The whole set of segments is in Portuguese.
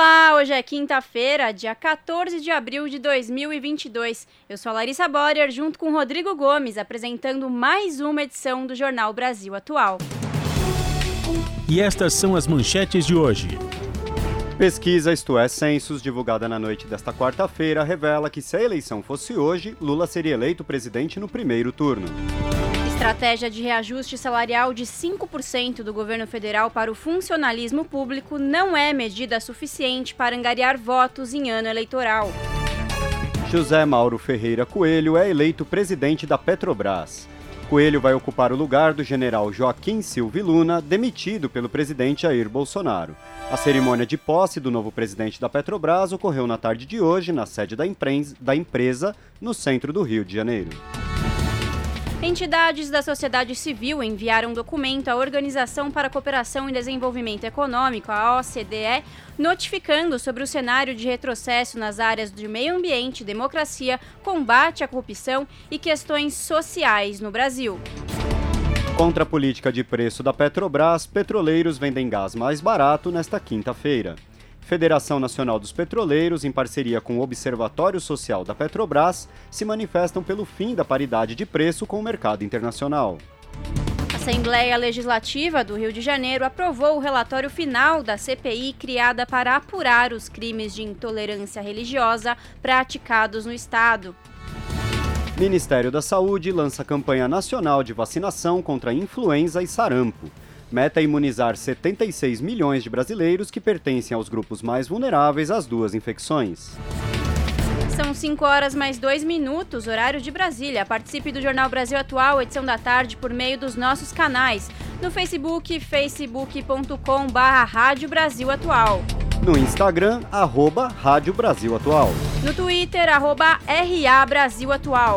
Olá, hoje é quinta-feira, dia 14 de abril de 2022. Eu sou a Larissa Borer, junto com Rodrigo Gomes, apresentando mais uma edição do Jornal Brasil Atual. E estas são as manchetes de hoje. Pesquisa, isto é, censos, divulgada na noite desta quarta-feira, revela que se a eleição fosse hoje, Lula seria eleito presidente no primeiro turno. Estratégia de reajuste salarial de 5% do governo federal para o funcionalismo público não é medida suficiente para angariar votos em ano eleitoral. José Mauro Ferreira Coelho é eleito presidente da Petrobras. Coelho vai ocupar o lugar do general Joaquim Silva Luna, demitido pelo presidente Jair Bolsonaro. A cerimônia de posse do novo presidente da Petrobras ocorreu na tarde de hoje na sede da empresa, no centro do Rio de Janeiro. Entidades da sociedade civil enviaram um documento à Organização para a Cooperação e Desenvolvimento Econômico, a OCDE, notificando sobre o cenário de retrocesso nas áreas de meio ambiente, democracia, combate à corrupção e questões sociais no Brasil. Contra a política de preço da Petrobras, petroleiros vendem gás mais barato nesta quinta-feira. Federação Nacional dos Petroleiros, em parceria com o Observatório Social da Petrobras, se manifestam pelo fim da paridade de preço com o mercado internacional. A Assembleia Legislativa do Rio de Janeiro aprovou o relatório final da CPI criada para apurar os crimes de intolerância religiosa praticados no Estado. Ministério da Saúde lança campanha nacional de vacinação contra influenza e sarampo. Meta é imunizar 76 milhões de brasileiros que pertencem aos grupos mais vulneráveis às duas infecções. São 5 horas mais 2 minutos, horário de Brasília. Participe do Jornal Brasil Atual, edição da tarde, por meio dos nossos canais. No Facebook, Atual. No Instagram, arroba Rádio Brasil Atual. No Twitter, arroba RA Brasil Atual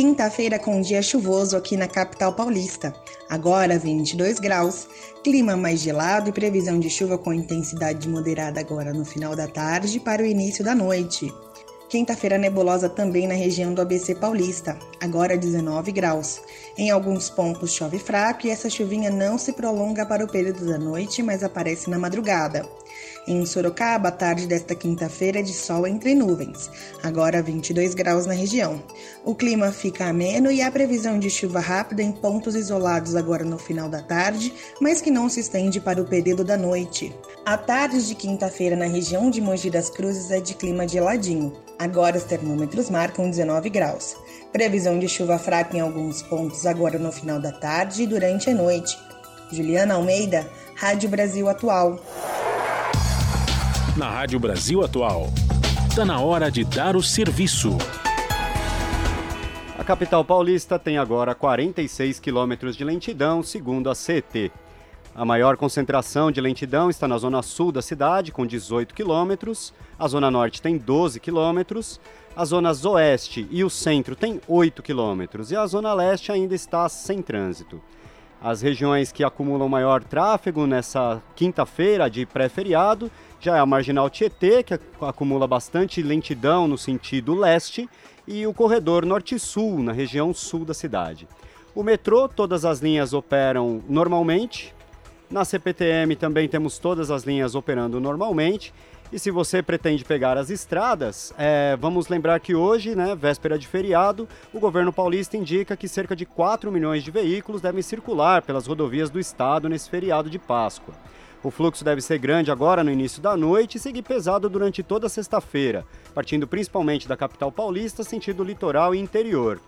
Quinta-feira com dia chuvoso aqui na capital paulista. Agora 22 graus, clima mais gelado e previsão de chuva com intensidade moderada agora no final da tarde para o início da noite. Quinta-feira nebulosa também na região do ABC Paulista, agora 19 graus. Em alguns pontos chove fraco e essa chuvinha não se prolonga para o período da noite, mas aparece na madrugada. Em Sorocaba, a tarde desta quinta-feira é de sol entre nuvens, agora 22 graus na região. O clima fica ameno e há previsão de chuva rápida em pontos isolados agora no final da tarde, mas que não se estende para o período da noite. A tarde de quinta-feira na região de Mogi das Cruzes é de clima geladinho. Agora os termômetros marcam 19 graus. Previsão de chuva fraca em alguns pontos agora no final da tarde e durante a noite. Juliana Almeida, Rádio Brasil Atual na Rádio Brasil Atual. Está na hora de dar o serviço. A capital paulista tem agora 46 quilômetros de lentidão, segundo a CET. A maior concentração de lentidão está na zona sul da cidade, com 18 quilômetros. A zona norte tem 12 quilômetros. A zona oeste e o centro tem 8 quilômetros. E a zona leste ainda está sem trânsito. As regiões que acumulam maior tráfego nessa quinta-feira de pré-feriado já é a Marginal Tietê, que acumula bastante lentidão no sentido leste, e o corredor norte-sul, na região sul da cidade. O metrô, todas as linhas operam normalmente. Na CPTM também temos todas as linhas operando normalmente. E se você pretende pegar as estradas, é, vamos lembrar que hoje, né, véspera de feriado, o governo paulista indica que cerca de 4 milhões de veículos devem circular pelas rodovias do estado nesse feriado de Páscoa. O fluxo deve ser grande agora no início da noite e seguir pesado durante toda a sexta-feira, partindo principalmente da capital paulista, sentido litoral e interior.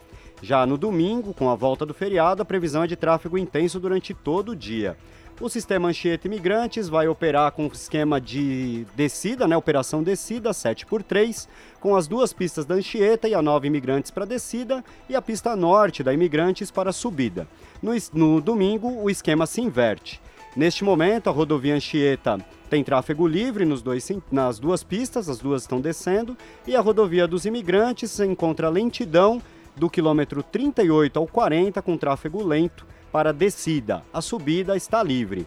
Já no domingo, com a volta do feriado, a previsão é de tráfego intenso durante todo o dia. O sistema Anchieta Imigrantes vai operar com esquema de descida, né? Operação descida 7x3, com as duas pistas da Anchieta e a 9 Imigrantes para descida e a pista norte da Imigrantes para subida. No, no domingo, o esquema se inverte. Neste momento, a rodovia Anchieta tem tráfego livre nos dois, nas duas pistas, as duas estão descendo, e a rodovia dos imigrantes encontra lentidão do quilômetro 38 ao 40 com tráfego lento para descida. A subida está livre.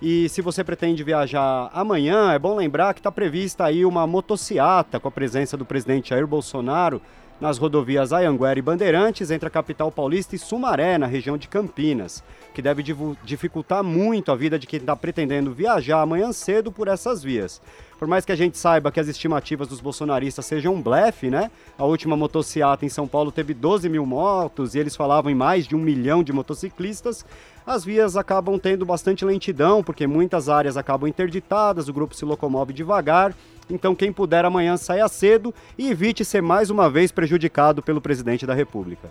E se você pretende viajar amanhã, é bom lembrar que está prevista aí uma motociata com a presença do presidente Jair Bolsonaro nas rodovias Ayanguera e Bandeirantes, entre a capital paulista e Sumaré, na região de Campinas, que deve dificultar muito a vida de quem está pretendendo viajar amanhã cedo por essas vias. Por mais que a gente saiba que as estimativas dos bolsonaristas sejam um blefe, né? A última motociata em São Paulo teve 12 mil motos e eles falavam em mais de um milhão de motociclistas. As vias acabam tendo bastante lentidão, porque muitas áreas acabam interditadas, o grupo se locomove devagar então, quem puder amanhã saia cedo e evite ser mais uma vez prejudicado pelo presidente da República.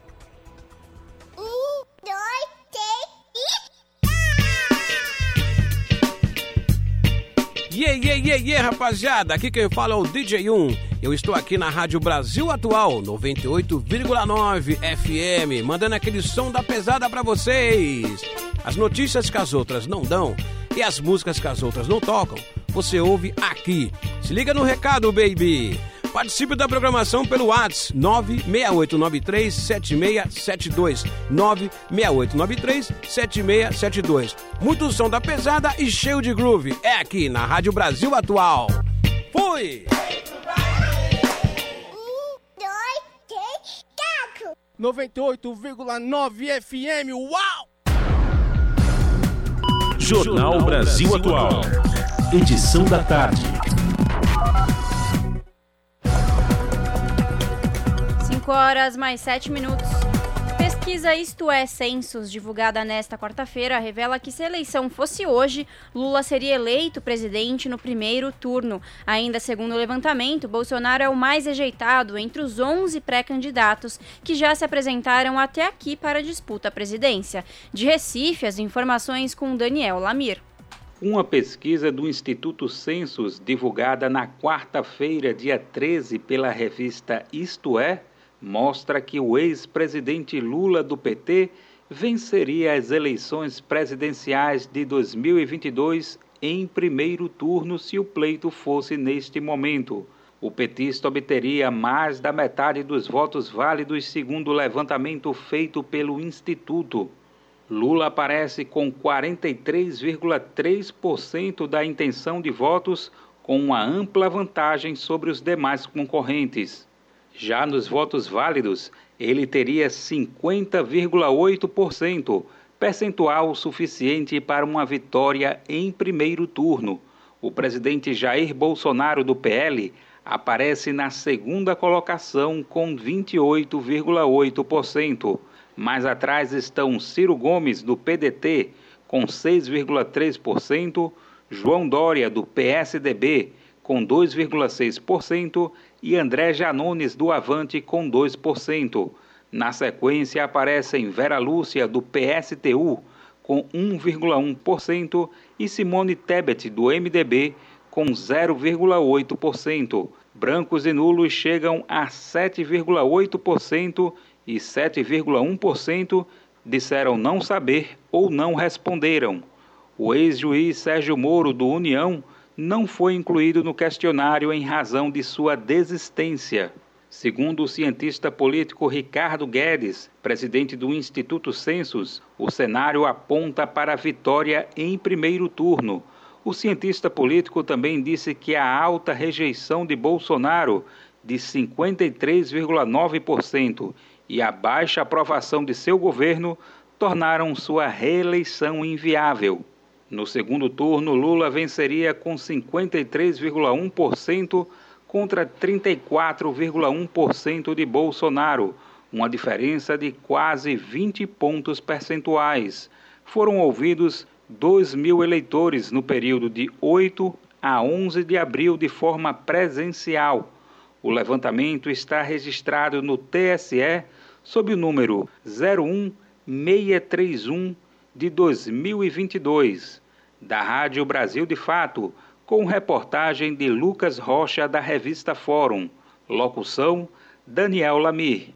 Um, dois, três Yeah, yeah, yeah, yeah, rapaziada! Aqui quem fala é o DJ1. Eu estou aqui na Rádio Brasil Atual, 98,9 FM, mandando aquele som da pesada para vocês. As notícias que as outras não dão e as músicas que as outras não tocam você ouve aqui. Se liga no recado, baby! Participe da programação pelo WhatsApp 968937672. 968937672. Muito som da pesada e cheio de groove. É aqui na Rádio Brasil Atual. Fui! 98,9 FM. Uau! Jornal Brasil Atual edição da tarde. 5 horas mais 7 minutos. Pesquisa Isto é Censos, divulgada nesta quarta-feira, revela que se a eleição fosse hoje, Lula seria eleito presidente no primeiro turno. Ainda segundo o levantamento, Bolsonaro é o mais rejeitado entre os 11 pré-candidatos que já se apresentaram até aqui para a disputa à presidência. De Recife, as informações com Daniel Lamir. Uma pesquisa do Instituto Census, divulgada na quarta-feira, dia 13, pela revista Isto É, mostra que o ex-presidente Lula do PT venceria as eleições presidenciais de 2022 em primeiro turno se o pleito fosse neste momento. O petista obteria mais da metade dos votos válidos, segundo o levantamento feito pelo Instituto. Lula aparece com 43,3% da intenção de votos, com uma ampla vantagem sobre os demais concorrentes. Já nos votos válidos, ele teria 50,8%, percentual suficiente para uma vitória em primeiro turno. O presidente Jair Bolsonaro, do PL, aparece na segunda colocação com 28,8%. Mais atrás estão Ciro Gomes, do PDT, com 6,3%, João Dória, do PSDB, com 2,6%, e André Janones, do Avante, com 2%. Na sequência aparecem Vera Lúcia, do PSTU, com 1,1%, e Simone Tebet, do MDB, com 0,8%. Brancos e nulos chegam a 7,8% e 7,1% disseram não saber ou não responderam. O ex-juiz Sérgio Moro, do União, não foi incluído no questionário em razão de sua desistência. Segundo o cientista político Ricardo Guedes, presidente do Instituto Census, o cenário aponta para a vitória em primeiro turno. O cientista político também disse que a alta rejeição de Bolsonaro, de 53,9%, e a baixa aprovação de seu governo tornaram sua reeleição inviável. No segundo turno, Lula venceria com 53,1% contra 34,1% de Bolsonaro, uma diferença de quase 20 pontos percentuais. Foram ouvidos 2 mil eleitores no período de 8 a 11 de abril de forma presencial. O levantamento está registrado no TSE sob o número 01631 de 2022, da Rádio Brasil de Fato, com reportagem de Lucas Rocha da revista Fórum. Locução: Daniel Lamir.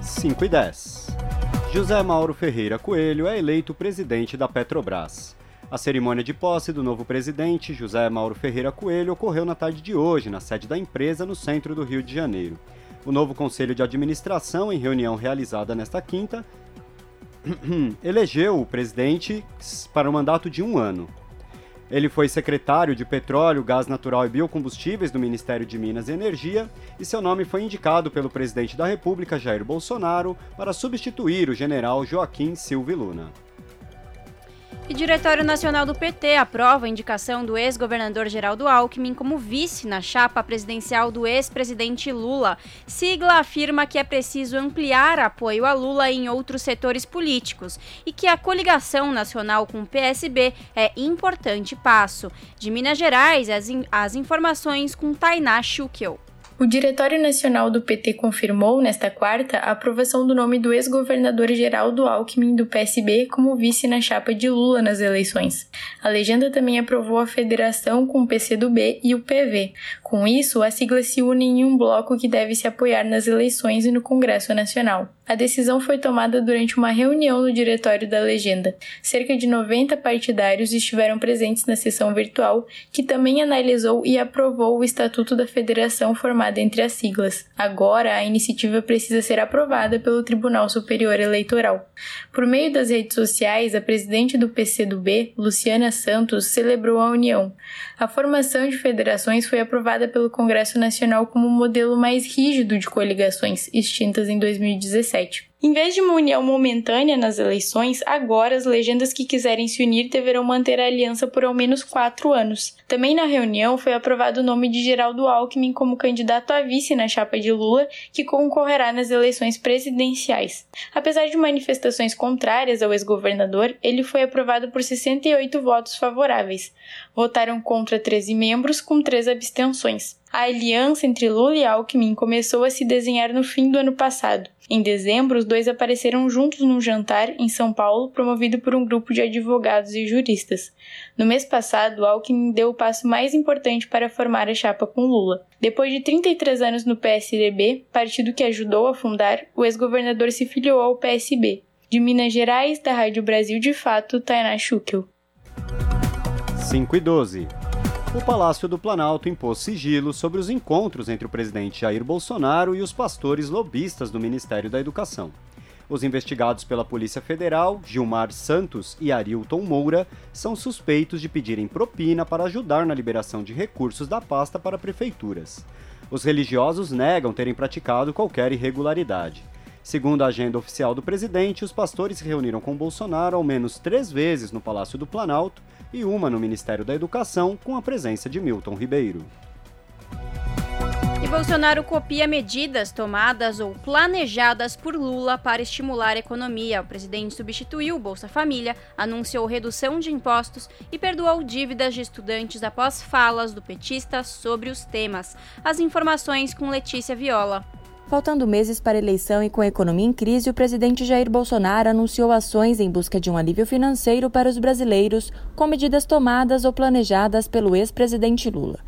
5 e 10. José Mauro Ferreira Coelho é eleito presidente da Petrobras. A cerimônia de posse do novo presidente, José Mauro Ferreira Coelho, ocorreu na tarde de hoje, na sede da empresa, no centro do Rio de Janeiro. O novo Conselho de Administração, em reunião realizada nesta quinta, elegeu o presidente para um mandato de um ano. Ele foi secretário de Petróleo, Gás Natural e Biocombustíveis do Ministério de Minas e Energia e seu nome foi indicado pelo presidente da República, Jair Bolsonaro, para substituir o general Joaquim Silva Luna. E Diretório Nacional do PT aprova a indicação do ex-governador Geraldo Alckmin como vice na chapa presidencial do ex-presidente Lula. Sigla afirma que é preciso ampliar apoio a Lula em outros setores políticos e que a coligação nacional com o PSB é importante passo. De Minas Gerais, as, in as informações com Tainá Schukel. O Diretório Nacional do PT confirmou, nesta quarta, a aprovação do nome do ex-governador Geraldo Alckmin do PSB como vice na chapa de Lula nas eleições. A legenda também aprovou a federação com o PCdoB e o PV. Com isso, as siglas se unem em um bloco que deve se apoiar nas eleições e no Congresso Nacional. A decisão foi tomada durante uma reunião no diretório da legenda. Cerca de 90 partidários estiveram presentes na sessão virtual, que também analisou e aprovou o Estatuto da Federação formado entre as siglas. Agora, a iniciativa precisa ser aprovada pelo Tribunal Superior Eleitoral. Por meio das redes sociais, a presidente do PCdoB, Luciana Santos, celebrou a união. A formação de federações foi aprovada pelo Congresso Nacional como o modelo mais rígido de coligações, extintas em 2017. Em vez de uma união momentânea nas eleições, agora as legendas que quiserem se unir deverão manter a aliança por ao menos quatro anos. Também na reunião foi aprovado o nome de Geraldo Alckmin como candidato a vice na chapa de Lula, que concorrerá nas eleições presidenciais. Apesar de manifestações contrárias ao ex-governador, ele foi aprovado por 68 votos favoráveis. Votaram contra 13 membros, com três abstenções. A aliança entre Lula e Alckmin começou a se desenhar no fim do ano passado. Em dezembro, os dois apareceram juntos num jantar em São Paulo, promovido por um grupo de advogados e juristas. No mês passado, Alckmin deu o passo mais importante para formar a chapa com Lula. Depois de 33 anos no PSDB, partido que ajudou a fundar, o ex-governador se filiou ao PSB. De Minas Gerais, da Rádio Brasil de Fato, Tainá Schukel. 5 e 12. O Palácio do Planalto impôs sigilo sobre os encontros entre o presidente Jair Bolsonaro e os pastores lobistas do Ministério da Educação. Os investigados pela Polícia Federal, Gilmar Santos e Arilton Moura, são suspeitos de pedirem propina para ajudar na liberação de recursos da pasta para prefeituras. Os religiosos negam terem praticado qualquer irregularidade. Segundo a agenda oficial do presidente, os pastores se reuniram com Bolsonaro ao menos três vezes no Palácio do Planalto e uma no Ministério da Educação, com a presença de Milton Ribeiro. E Bolsonaro copia medidas tomadas ou planejadas por Lula para estimular a economia. O presidente substituiu o Bolsa Família, anunciou redução de impostos e perdoou dívidas de estudantes após falas do petista sobre os temas. As informações com Letícia Viola. Faltando meses para a eleição e com a economia em crise, o presidente Jair Bolsonaro anunciou ações em busca de um alívio financeiro para os brasileiros, com medidas tomadas ou planejadas pelo ex-presidente Lula.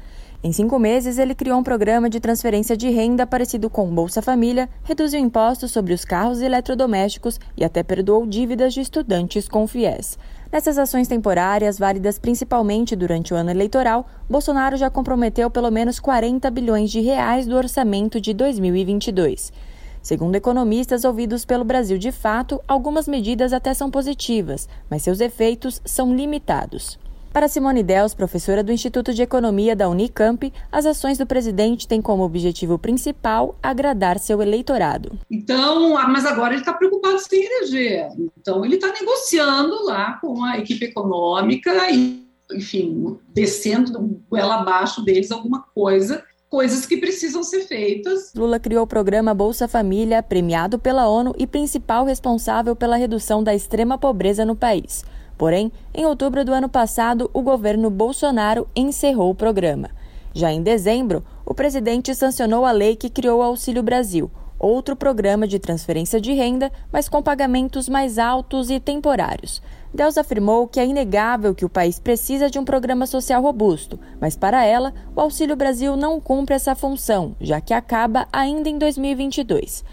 Em cinco meses, ele criou um programa de transferência de renda parecido com Bolsa Família, reduziu impostos sobre os carros e eletrodomésticos e até perdoou dívidas de estudantes com FIES. Nessas ações temporárias, válidas principalmente durante o ano eleitoral, Bolsonaro já comprometeu pelo menos 40 bilhões de reais do orçamento de 2022. Segundo economistas ouvidos pelo Brasil de Fato, algumas medidas até são positivas, mas seus efeitos são limitados. Para Simone Dels, professora do Instituto de Economia da Unicamp, as ações do presidente têm como objetivo principal agradar seu eleitorado. Então, mas agora ele está preocupado sem eleger. Então, ele está negociando lá com a equipe econômica e, enfim, descendo goela abaixo deles alguma coisa coisas que precisam ser feitas. Lula criou o programa Bolsa Família, premiado pela ONU e principal responsável pela redução da extrema pobreza no país. Porém, em outubro do ano passado, o governo Bolsonaro encerrou o programa. Já em dezembro, o presidente sancionou a lei que criou o Auxílio Brasil, outro programa de transferência de renda, mas com pagamentos mais altos e temporários. Deus afirmou que é inegável que o país precisa de um programa social robusto, mas para ela, o Auxílio Brasil não cumpre essa função, já que acaba ainda em 2022.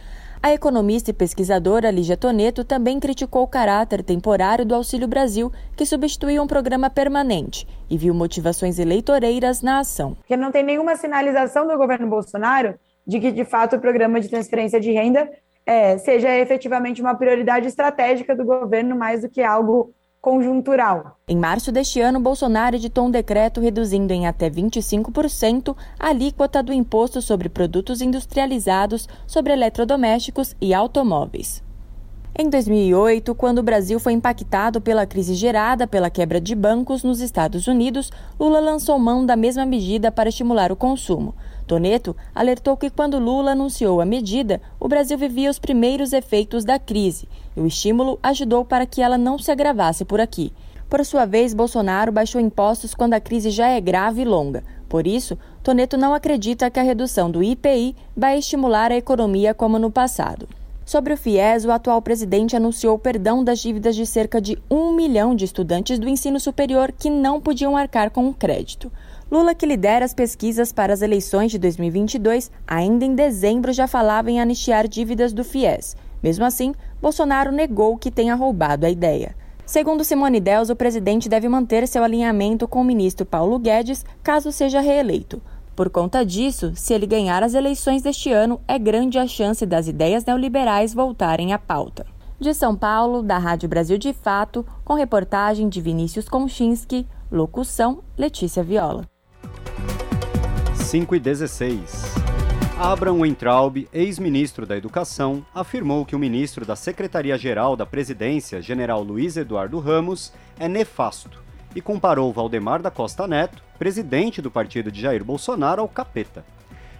A economista e pesquisadora Lígia Toneto também criticou o caráter temporário do Auxílio Brasil, que substituiu um programa permanente, e viu motivações eleitoreiras na ação. Porque não tem nenhuma sinalização do governo Bolsonaro de que, de fato, o programa de transferência de renda é, seja efetivamente uma prioridade estratégica do governo mais do que algo conjuntural. Em março deste ano, Bolsonaro editou um decreto reduzindo em até 25% a alíquota do imposto sobre produtos industrializados, sobre eletrodomésticos e automóveis. Em 2008, quando o Brasil foi impactado pela crise gerada pela quebra de bancos nos Estados Unidos, Lula lançou mão da mesma medida para estimular o consumo. Toneto alertou que quando Lula anunciou a medida, o Brasil vivia os primeiros efeitos da crise e o estímulo ajudou para que ela não se agravasse por aqui. Por sua vez, Bolsonaro baixou impostos quando a crise já é grave e longa. Por isso, Toneto não acredita que a redução do IPI vai estimular a economia como no passado. Sobre o FIES, o atual presidente anunciou o perdão das dívidas de cerca de um milhão de estudantes do ensino superior que não podiam arcar com o crédito. Lula, que lidera as pesquisas para as eleições de 2022, ainda em dezembro já falava em anistiar dívidas do FIES. Mesmo assim, Bolsonaro negou que tenha roubado a ideia. Segundo Simone Dels, o presidente deve manter seu alinhamento com o ministro Paulo Guedes caso seja reeleito. Por conta disso, se ele ganhar as eleições deste ano, é grande a chance das ideias neoliberais voltarem à pauta. De São Paulo, da Rádio Brasil de Fato, com reportagem de Vinícius Konchinski, locução Letícia Viola. 5 e 16. Abraham Weintraub, ex-ministro da Educação, afirmou que o ministro da Secretaria-Geral da Presidência, general Luiz Eduardo Ramos, é nefasto e comparou Valdemar da Costa Neto, presidente do partido de Jair Bolsonaro, ao capeta.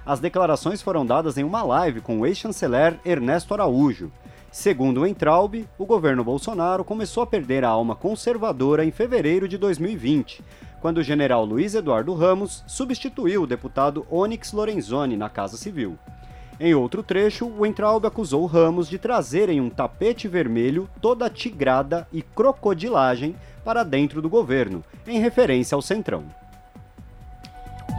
As declarações foram dadas em uma live com o ex-chanceler Ernesto Araújo. Segundo o o governo Bolsonaro começou a perder a alma conservadora em fevereiro de 2020, quando o general Luiz Eduardo Ramos substituiu o deputado Onyx Lorenzoni na Casa Civil. Em outro trecho, o Entraub acusou Ramos de trazerem um tapete vermelho toda tigrada e crocodilagem para dentro do governo, em referência ao Centrão.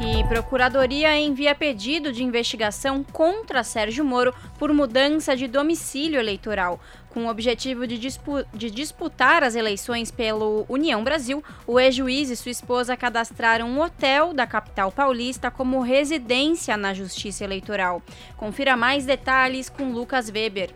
E Procuradoria envia pedido de investigação contra Sérgio Moro por mudança de domicílio eleitoral. Com o objetivo de, dispu de disputar as eleições pelo União Brasil, o ex-juiz e sua esposa cadastraram um hotel da capital paulista como residência na Justiça Eleitoral. Confira mais detalhes com Lucas Weber.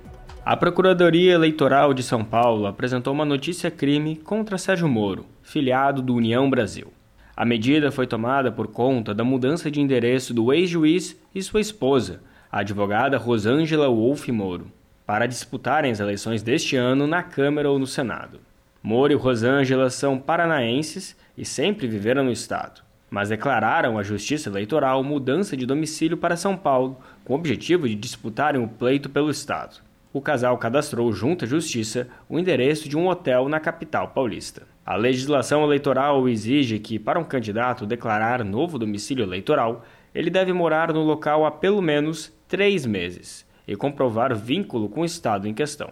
A Procuradoria Eleitoral de São Paulo apresentou uma notícia-crime contra Sérgio Moro, filiado do União Brasil. A medida foi tomada por conta da mudança de endereço do ex-juiz e sua esposa, a advogada Rosângela Wolff Moro, para disputarem as eleições deste ano na Câmara ou no Senado. Moro e Rosângela são paranaenses e sempre viveram no estado, mas declararam à Justiça Eleitoral mudança de domicílio para São Paulo com o objetivo de disputarem o pleito pelo estado o casal cadastrou junto à Justiça o endereço de um hotel na capital paulista. A legislação eleitoral exige que, para um candidato declarar novo domicílio eleitoral, ele deve morar no local há pelo menos três meses e comprovar vínculo com o Estado em questão.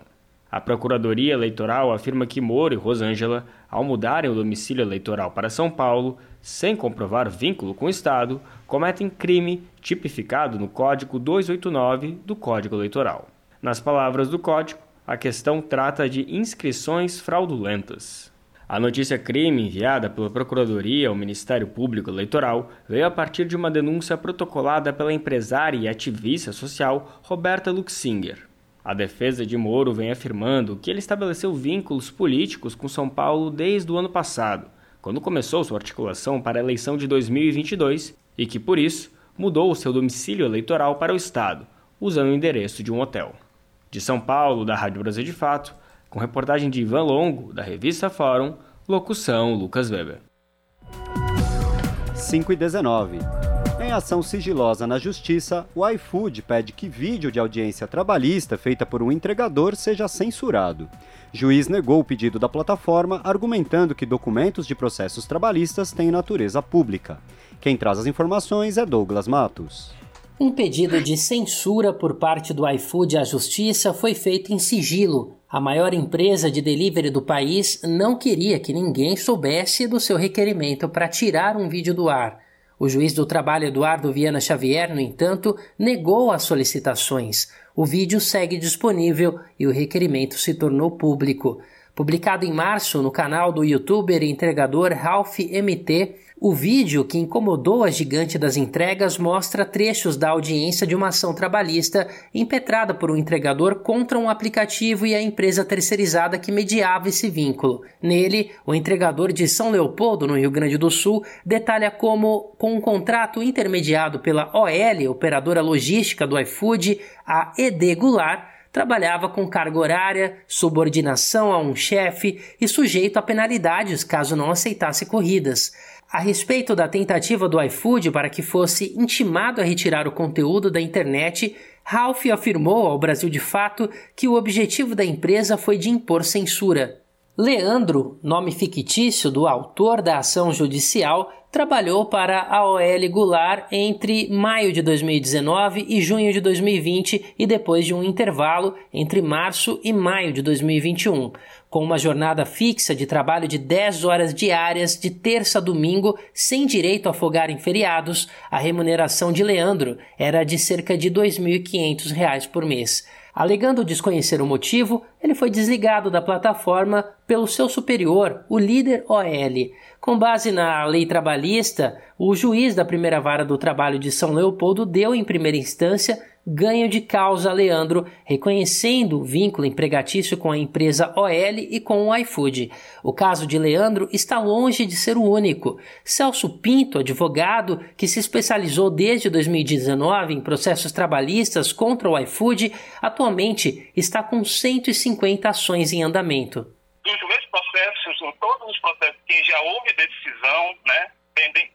A Procuradoria Eleitoral afirma que Moro e Rosângela, ao mudarem o domicílio eleitoral para São Paulo, sem comprovar vínculo com o Estado, cometem crime tipificado no Código 289 do Código Eleitoral. Nas palavras do código, a questão trata de inscrições fraudulentas. A notícia crime enviada pela Procuradoria ao Ministério Público Eleitoral veio a partir de uma denúncia protocolada pela empresária e ativista social Roberta Luxinger. A defesa de Moro vem afirmando que ele estabeleceu vínculos políticos com São Paulo desde o ano passado, quando começou sua articulação para a eleição de 2022 e que, por isso, mudou o seu domicílio eleitoral para o Estado, usando o endereço de um hotel. De São Paulo, da Rádio Brasil de Fato, com reportagem de Ivan Longo, da revista Fórum, locução Lucas Weber. 5 e 19. Em ação sigilosa na justiça, o iFood pede que vídeo de audiência trabalhista feita por um entregador seja censurado. Juiz negou o pedido da plataforma, argumentando que documentos de processos trabalhistas têm natureza pública. Quem traz as informações é Douglas Matos. Um pedido de censura por parte do iFood à justiça foi feito em sigilo. A maior empresa de delivery do país não queria que ninguém soubesse do seu requerimento para tirar um vídeo do ar. O juiz do trabalho Eduardo Viana Xavier, no entanto, negou as solicitações. O vídeo segue disponível e o requerimento se tornou público. Publicado em março no canal do youtuber e entregador Ralph MT, o vídeo que incomodou a gigante das entregas mostra trechos da audiência de uma ação trabalhista impetrada por um entregador contra um aplicativo e a empresa terceirizada que mediava esse vínculo. Nele, o entregador de São Leopoldo, no Rio Grande do Sul, detalha como, com um contrato intermediado pela OL, operadora logística do iFood, a ED Goulart, trabalhava com carga horária, subordinação a um chefe e sujeito a penalidades caso não aceitasse corridas. A respeito da tentativa do iFood para que fosse intimado a retirar o conteúdo da internet, Ralph afirmou ao Brasil de Fato que o objetivo da empresa foi de impor censura. Leandro, nome fictício do autor da ação judicial, trabalhou para a OL Goulart entre maio de 2019 e junho de 2020 e depois de um intervalo entre março e maio de 2021. Com uma jornada fixa de trabalho de 10 horas diárias, de terça a domingo, sem direito a folgar em feriados, a remuneração de Leandro era de cerca de R$ 2.500 por mês. Alegando desconhecer o motivo, ele foi desligado da plataforma pelo seu superior, o líder OL. Com base na lei trabalhista, o juiz da primeira vara do trabalho de São Leopoldo deu, em primeira instância, ganho de causa Leandro, reconhecendo o vínculo empregatício com a empresa OL e com o iFood. O caso de Leandro está longe de ser o único. Celso Pinto, advogado que se especializou desde 2019 em processos trabalhistas contra o iFood, atualmente está com 150 ações em andamento. Dos dois processos, em todos os processos que já houve decisão, né,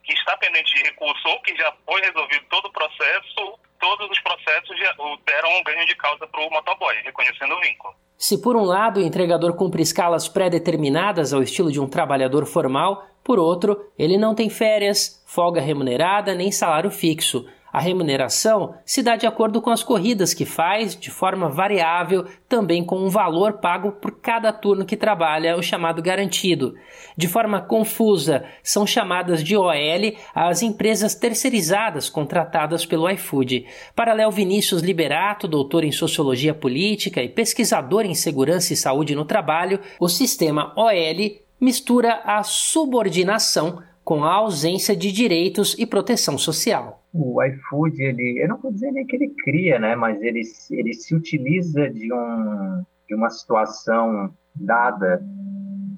que está pendente de recurso ou que já foi resolvido todo o processo, todos os processos deram um ganho de causa para o motoboy, reconhecendo o vínculo. Se por um lado o entregador cumpre escalas pré-determinadas ao estilo de um trabalhador formal, por outro, ele não tem férias, folga remunerada nem salário fixo. A remuneração se dá de acordo com as corridas que faz, de forma variável, também com um valor pago por cada turno que trabalha, o chamado garantido. De forma confusa, são chamadas de OL as empresas terceirizadas contratadas pelo iFood. Para Léo Vinícius Liberato, doutor em Sociologia Política e pesquisador em Segurança e Saúde no Trabalho, o sistema OL mistura a subordinação com a ausência de direitos e proteção social. O iFood, ele, eu não vou dizer nem que ele cria, né, mas ele, ele se utiliza de, um, de uma situação dada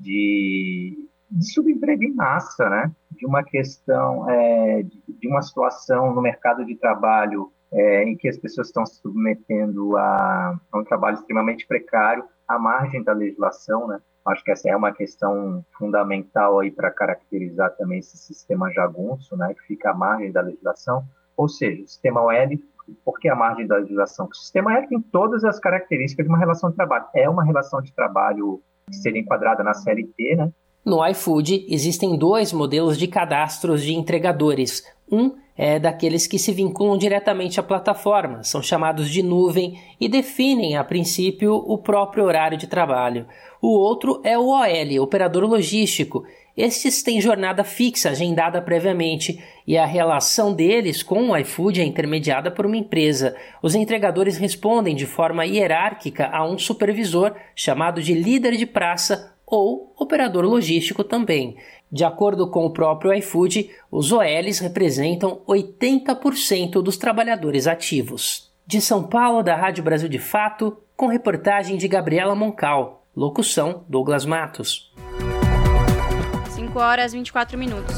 de, de subemprego em massa, né, de uma questão, é, de, uma situação no mercado de trabalho é, em que as pessoas estão se submetendo a, a um trabalho extremamente precário, à margem da legislação, né, Acho que essa é uma questão fundamental aí para caracterizar também esse sistema jagunço, né, que fica à margem da legislação. Ou seja, o sistema OL, por que a margem da legislação? O sistema OL tem todas as características de uma relação de trabalho. É uma relação de trabalho que seria enquadrada na CLT, né? No iFood existem dois modelos de cadastros de entregadores. Um é daqueles que se vinculam diretamente à plataforma, são chamados de nuvem e definem, a princípio, o próprio horário de trabalho. O outro é o OL, operador logístico. Estes têm jornada fixa agendada previamente e a relação deles com o iFood é intermediada por uma empresa. Os entregadores respondem de forma hierárquica a um supervisor chamado de líder de praça ou operador logístico também. De acordo com o próprio iFood, os OLs representam 80% dos trabalhadores ativos. De São Paulo, da Rádio Brasil de Fato, com reportagem de Gabriela Moncal. Locução: Douglas Matos. 5 horas e 24 minutos.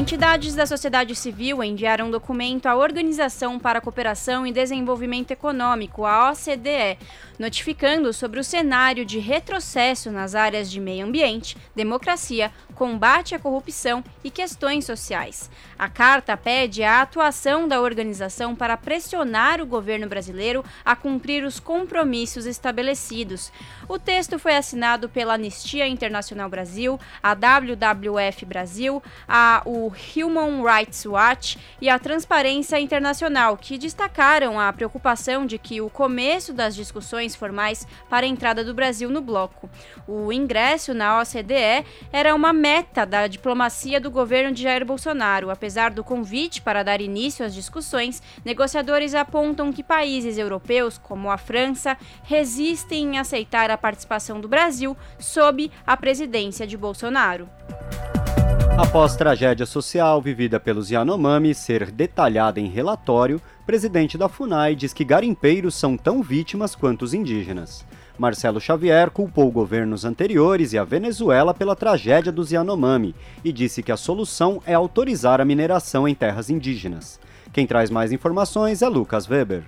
Entidades da sociedade civil enviaram um documento à Organização para a Cooperação e Desenvolvimento Econômico, a OCDE, notificando sobre o cenário de retrocesso nas áreas de meio ambiente, democracia, combate à corrupção e questões sociais. A carta pede a atuação da organização para pressionar o governo brasileiro a cumprir os compromissos estabelecidos. O texto foi assinado pela Anistia Internacional Brasil, a WWF Brasil, a o Human Rights Watch e a Transparência Internacional, que destacaram a preocupação de que o começo das discussões formais para a entrada do Brasil no bloco. O ingresso na OCDE era uma meta da diplomacia do governo de Jair Bolsonaro. Apesar do convite para dar início às discussões, negociadores apontam que países europeus, como a França, resistem em aceitar a participação do Brasil sob a presidência de Bolsonaro. Após tragédia social vivida pelos Yanomami ser detalhada em relatório, presidente da FUNAI diz que garimpeiros são tão vítimas quanto os indígenas. Marcelo Xavier culpou governos anteriores e a Venezuela pela tragédia dos Yanomami e disse que a solução é autorizar a mineração em terras indígenas. Quem traz mais informações é Lucas Weber.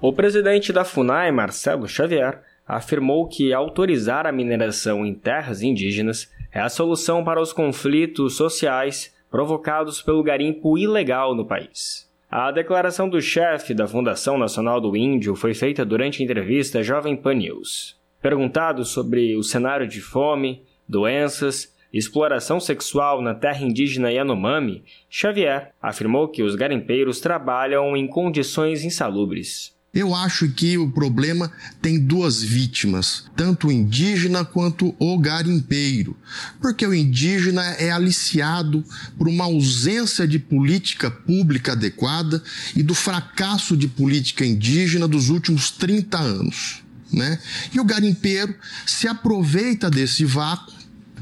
O presidente da FUNAI, Marcelo Xavier, afirmou que autorizar a mineração em terras indígenas é a solução para os conflitos sociais provocados pelo garimpo ilegal no país. A declaração do chefe da Fundação Nacional do Índio foi feita durante a entrevista Jovem Pan News. Perguntado sobre o cenário de fome, doenças exploração sexual na terra indígena Yanomami, Xavier afirmou que os garimpeiros trabalham em condições insalubres. Eu acho que o problema tem duas vítimas, tanto o indígena quanto o garimpeiro, porque o indígena é aliciado por uma ausência de política pública adequada e do fracasso de política indígena dos últimos 30 anos. Né? E o garimpeiro se aproveita desse vácuo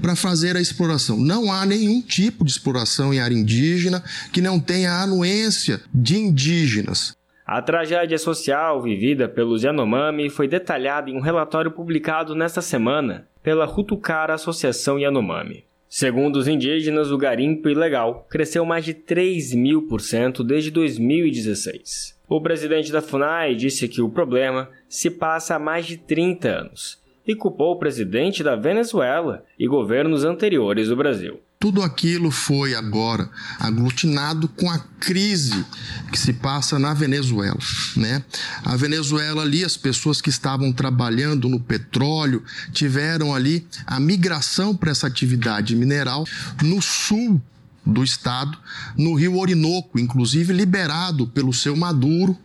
para fazer a exploração. Não há nenhum tipo de exploração em área indígena que não tenha anuência de indígenas. A tragédia social vivida pelos Yanomami foi detalhada em um relatório publicado nesta semana pela Rutucara Associação Yanomami. Segundo os indígenas, o garimpo ilegal cresceu mais de 3 mil por cento desde 2016. O presidente da FUNAI disse que o problema se passa há mais de 30 anos e culpou o presidente da Venezuela e governos anteriores do Brasil. Tudo aquilo foi agora aglutinado com a crise que se passa na Venezuela, né? A Venezuela ali, as pessoas que estavam trabalhando no petróleo tiveram ali a migração para essa atividade mineral no sul do estado, no Rio Orinoco, inclusive liberado pelo seu Maduro,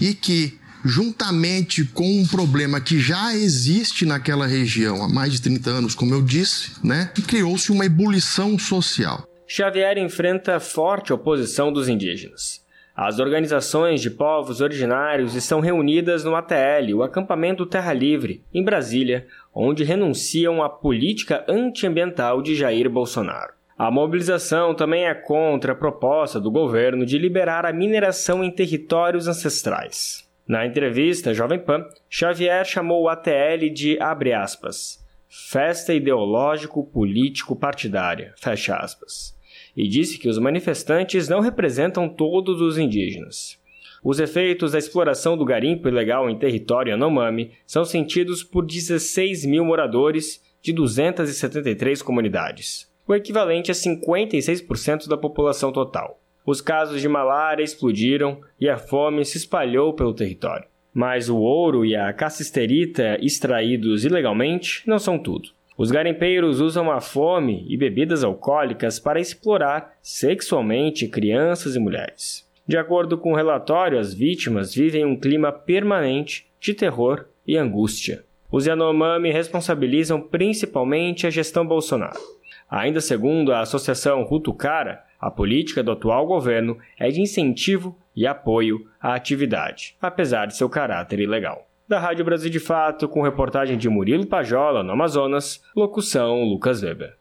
e que juntamente com um problema que já existe naquela região há mais de 30 anos, como eu disse, né? Criou-se uma ebulição social. Xavier enfrenta forte oposição dos indígenas. As organizações de povos originários estão reunidas no ATL, o Acampamento Terra Livre, em Brasília, onde renunciam à política antiambiental de Jair Bolsonaro. A mobilização também é contra a proposta do governo de liberar a mineração em territórios ancestrais. Na entrevista Jovem Pan, Xavier chamou o ATL de, abre aspas, festa ideológico-político-partidária, fecha aspas, e disse que os manifestantes não representam todos os indígenas. Os efeitos da exploração do garimpo ilegal em território Yanomami são sentidos por 16 mil moradores de 273 comunidades, o equivalente a 56% da população total. Os casos de malária explodiram e a fome se espalhou pelo território. Mas o ouro e a cassisterita extraídos ilegalmente não são tudo. Os garimpeiros usam a fome e bebidas alcoólicas para explorar sexualmente crianças e mulheres. De acordo com o relatório, as vítimas vivem um clima permanente de terror e angústia. Os Yanomami responsabilizam principalmente a gestão Bolsonaro. Ainda segundo a Associação Rutucara, a política do atual governo é de incentivo e apoio à atividade, apesar de seu caráter ilegal. Da Rádio Brasil de Fato, com reportagem de Murilo Pajola, no Amazonas, locução Lucas Weber.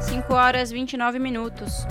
5 horas 29 minutos.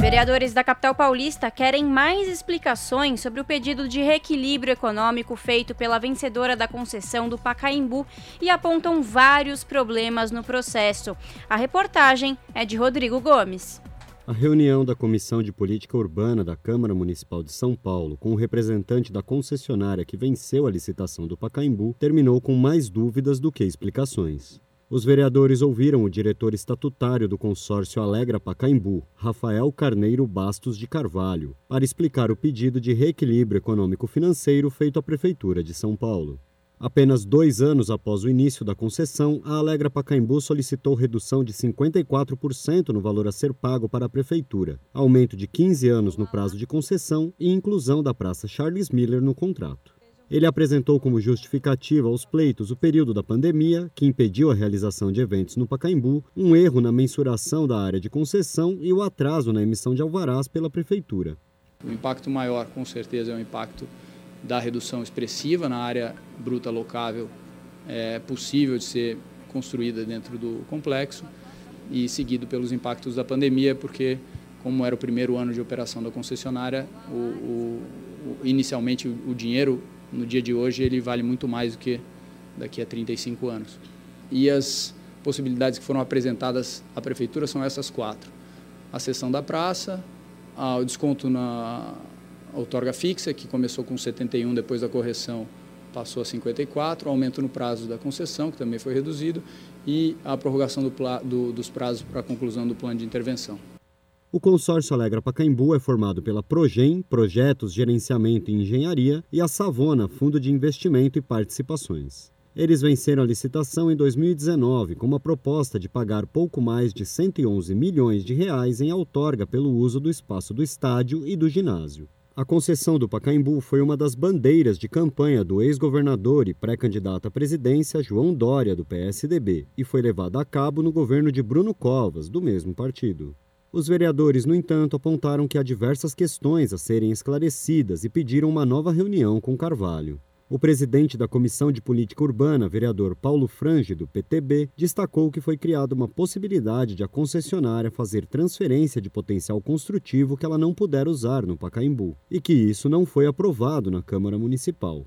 Vereadores da capital paulista querem mais explicações sobre o pedido de reequilíbrio econômico feito pela vencedora da concessão do Pacaembu e apontam vários problemas no processo. A reportagem é de Rodrigo Gomes. A reunião da Comissão de Política Urbana da Câmara Municipal de São Paulo, com o representante da concessionária que venceu a licitação do Pacaembu, terminou com mais dúvidas do que explicações. Os vereadores ouviram o diretor estatutário do consórcio Alegra Pacaembu, Rafael Carneiro Bastos de Carvalho, para explicar o pedido de reequilíbrio econômico-financeiro feito à Prefeitura de São Paulo. Apenas dois anos após o início da concessão, a Alegra Pacaembu solicitou redução de 54% no valor a ser pago para a Prefeitura, aumento de 15 anos no prazo de concessão e inclusão da Praça Charles Miller no contrato. Ele apresentou como justificativa aos pleitos o período da pandemia, que impediu a realização de eventos no Pacaembu, um erro na mensuração da área de concessão e o atraso na emissão de alvarás pela Prefeitura. O impacto maior, com certeza, é o impacto da redução expressiva na área bruta locável é possível de ser construída dentro do complexo e seguido pelos impactos da pandemia, porque como era o primeiro ano de operação da concessionária, o, o, o, inicialmente o dinheiro no dia de hoje ele vale muito mais do que daqui a 35 anos. E as possibilidades que foram apresentadas à prefeitura são essas quatro: a cessão da praça, o desconto na outorga fixa, que começou com 71 depois da correção, passou a 54, aumento no prazo da concessão, que também foi reduzido, e a prorrogação do, do, dos prazos para a conclusão do plano de intervenção. O consórcio Alegra Pacaembu é formado pela Progem, Projetos, Gerenciamento e Engenharia, e a Savona, Fundo de Investimento e Participações. Eles venceram a licitação em 2019 com uma proposta de pagar pouco mais de 111 milhões de reais em outorga pelo uso do espaço do estádio e do ginásio. A concessão do Pacaembu foi uma das bandeiras de campanha do ex-governador e pré-candidato à presidência João Dória, do PSDB, e foi levada a cabo no governo de Bruno Covas, do mesmo partido. Os vereadores, no entanto, apontaram que há diversas questões a serem esclarecidas e pediram uma nova reunião com Carvalho. O presidente da Comissão de Política Urbana, vereador Paulo Frange, do PTB, destacou que foi criada uma possibilidade de a concessionária fazer transferência de potencial construtivo que ela não puder usar no Pacaembu e que isso não foi aprovado na Câmara Municipal.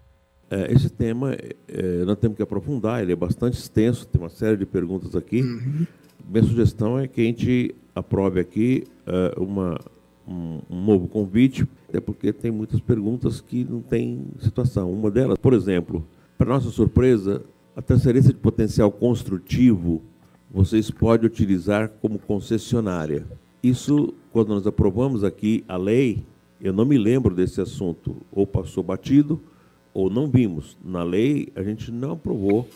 É, esse tema é, nós temos que aprofundar, ele é bastante extenso, tem uma série de perguntas aqui. Uhum. Minha sugestão é que a gente aprove aqui é, uma, um, um novo convite, até porque tem muitas perguntas que não tem situação. Uma delas, por exemplo, para nossa surpresa, a transferência de potencial construtivo vocês podem utilizar como concessionária. Isso, quando nós aprovamos aqui a lei, eu não me lembro desse assunto, ou passou batido, ou não vimos. Na lei, a gente não aprovou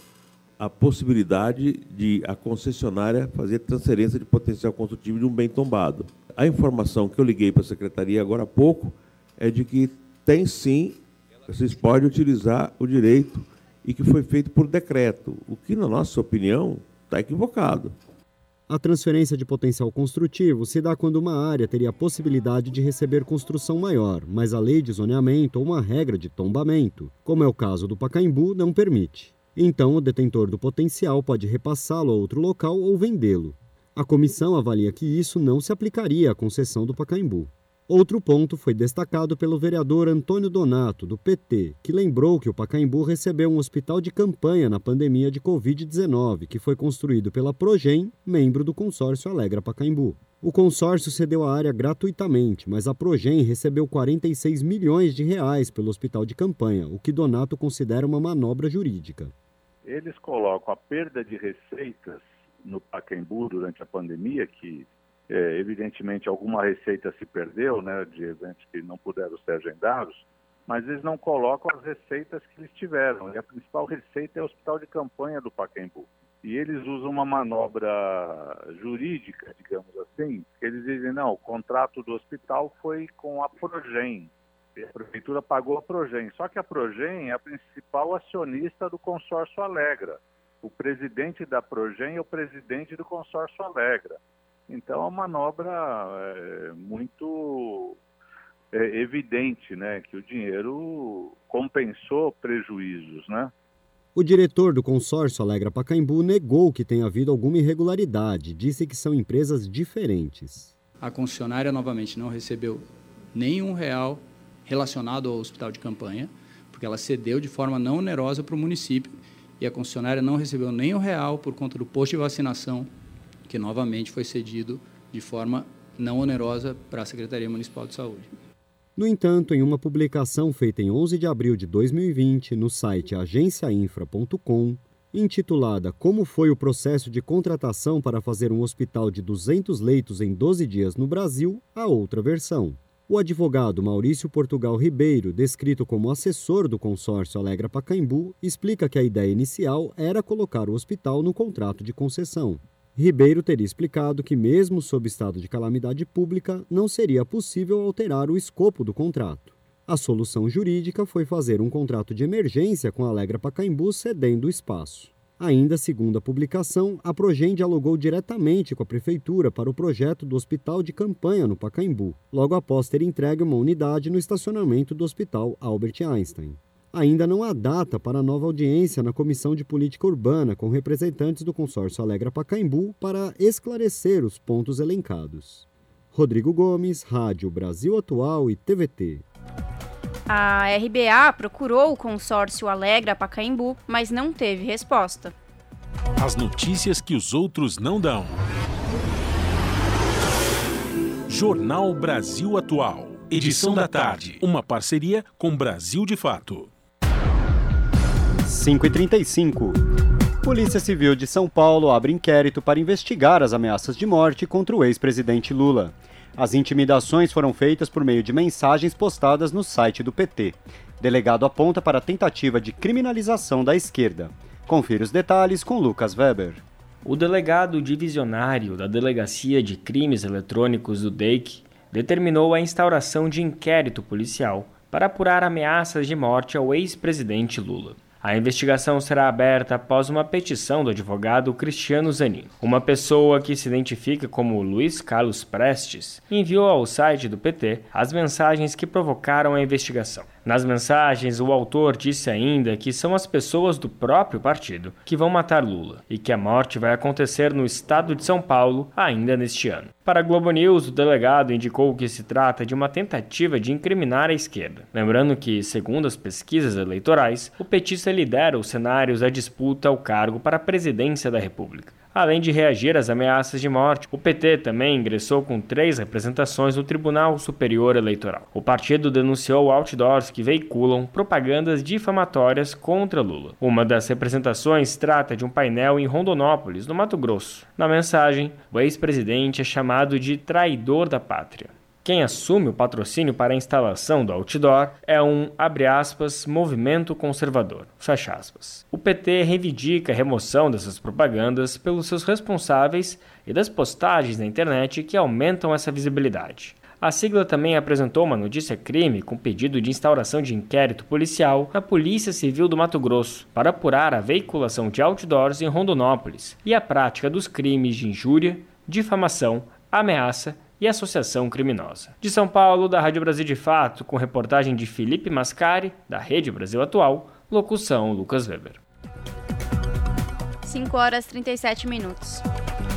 a possibilidade de a concessionária fazer transferência de potencial construtivo de um bem tombado a informação que eu liguei para a secretaria agora há pouco é de que tem sim, vocês podem utilizar o direito e que foi feito por decreto, o que, na nossa opinião, está equivocado. A transferência de potencial construtivo se dá quando uma área teria a possibilidade de receber construção maior, mas a lei de zoneamento ou uma regra de tombamento, como é o caso do Pacaembu, não permite. Então, o detentor do potencial pode repassá-lo a outro local ou vendê-lo. A comissão avalia que isso não se aplicaria à concessão do Pacaembu. Outro ponto foi destacado pelo vereador Antônio Donato, do PT, que lembrou que o Pacaembu recebeu um hospital de campanha na pandemia de Covid-19, que foi construído pela Progem, membro do consórcio Alegra Pacaembu. O consórcio cedeu a área gratuitamente, mas a Progem recebeu 46 milhões de reais pelo hospital de campanha, o que Donato considera uma manobra jurídica. Eles colocam a perda de receitas no Pacaembu durante a pandemia, que é, evidentemente alguma receita se perdeu, né, de eventos que não puderam ser agendados, mas eles não colocam as receitas que eles tiveram. E a principal receita é o hospital de campanha do Pacaembu. E eles usam uma manobra jurídica, digamos assim, eles dizem, não, o contrato do hospital foi com a Progem. A prefeitura pagou a Progem. Só que a Progem é a principal acionista do consórcio Alegra o presidente da Progen é o presidente do consórcio Alegra. Então, é uma manobra é, muito é, evidente, né, que o dinheiro compensou prejuízos, né? O diretor do consórcio Alegra Pacaembu negou que tenha havido alguma irregularidade, disse que são empresas diferentes. A concessionária, novamente, não recebeu nenhum real relacionado ao hospital de campanha, porque ela cedeu de forma não onerosa para o município e a concessionária não recebeu nem um real por conta do posto de vacinação, que novamente foi cedido de forma não onerosa para a Secretaria Municipal de Saúde. No entanto, em uma publicação feita em 11 de abril de 2020 no site agenciainfra.com, intitulada Como foi o processo de contratação para fazer um hospital de 200 leitos em 12 dias no Brasil, há outra versão. O advogado Maurício Portugal Ribeiro, descrito como assessor do consórcio Alegra Pacaembu, explica que a ideia inicial era colocar o hospital no contrato de concessão. Ribeiro teria explicado que, mesmo sob estado de calamidade pública, não seria possível alterar o escopo do contrato. A solução jurídica foi fazer um contrato de emergência com a Alegra Pacaembu cedendo o espaço. Ainda segundo a publicação, a Progen dialogou diretamente com a prefeitura para o projeto do hospital de campanha no Pacaembu, logo após ter entregue uma unidade no estacionamento do Hospital Albert Einstein. Ainda não há data para a nova audiência na Comissão de Política Urbana com representantes do consórcio Alegra Pacaembu para esclarecer os pontos elencados. Rodrigo Gomes, Rádio Brasil Atual e TVT. A RBA procurou o consórcio Alegra Pacaembu, mas não teve resposta. As notícias que os outros não dão. Jornal Brasil Atual. Edição da tarde. Uma parceria com Brasil de Fato. 5h35. Polícia Civil de São Paulo abre inquérito para investigar as ameaças de morte contra o ex-presidente Lula. As intimidações foram feitas por meio de mensagens postadas no site do PT. Delegado aponta para a tentativa de criminalização da esquerda. Confira os detalhes com Lucas Weber. O delegado divisionário da Delegacia de Crimes Eletrônicos do DEIC determinou a instauração de inquérito policial para apurar ameaças de morte ao ex-presidente Lula. A investigação será aberta após uma petição do advogado Cristiano Zanin. Uma pessoa que se identifica como Luiz Carlos Prestes enviou ao site do PT as mensagens que provocaram a investigação. Nas mensagens, o autor disse ainda que são as pessoas do próprio partido que vão matar Lula e que a morte vai acontecer no estado de São Paulo ainda neste ano. Para a Globo News, o delegado indicou que se trata de uma tentativa de incriminar a esquerda. Lembrando que, segundo as pesquisas eleitorais, o petista lidera os cenários da disputa ao cargo para a presidência da República. Além de reagir às ameaças de morte, o PT também ingressou com três representações no Tribunal Superior Eleitoral. O partido denunciou outdoors que veiculam propagandas difamatórias contra Lula. Uma das representações trata de um painel em Rondonópolis, no Mato Grosso. Na mensagem, o ex-presidente é chamado de traidor da pátria. Quem assume o patrocínio para a instalação do outdoor é um, aspas, movimento conservador, O PT reivindica a remoção dessas propagandas pelos seus responsáveis e das postagens na internet que aumentam essa visibilidade. A sigla também apresentou uma notícia-crime com pedido de instauração de inquérito policial na Polícia Civil do Mato Grosso para apurar a veiculação de outdoors em Rondonópolis e a prática dos crimes de injúria, difamação, ameaça e associação criminosa. De São Paulo, da Rádio Brasil de Fato, com reportagem de Felipe Mascari, da Rede Brasil Atual, locução Lucas Weber. 5 horas 37 minutos.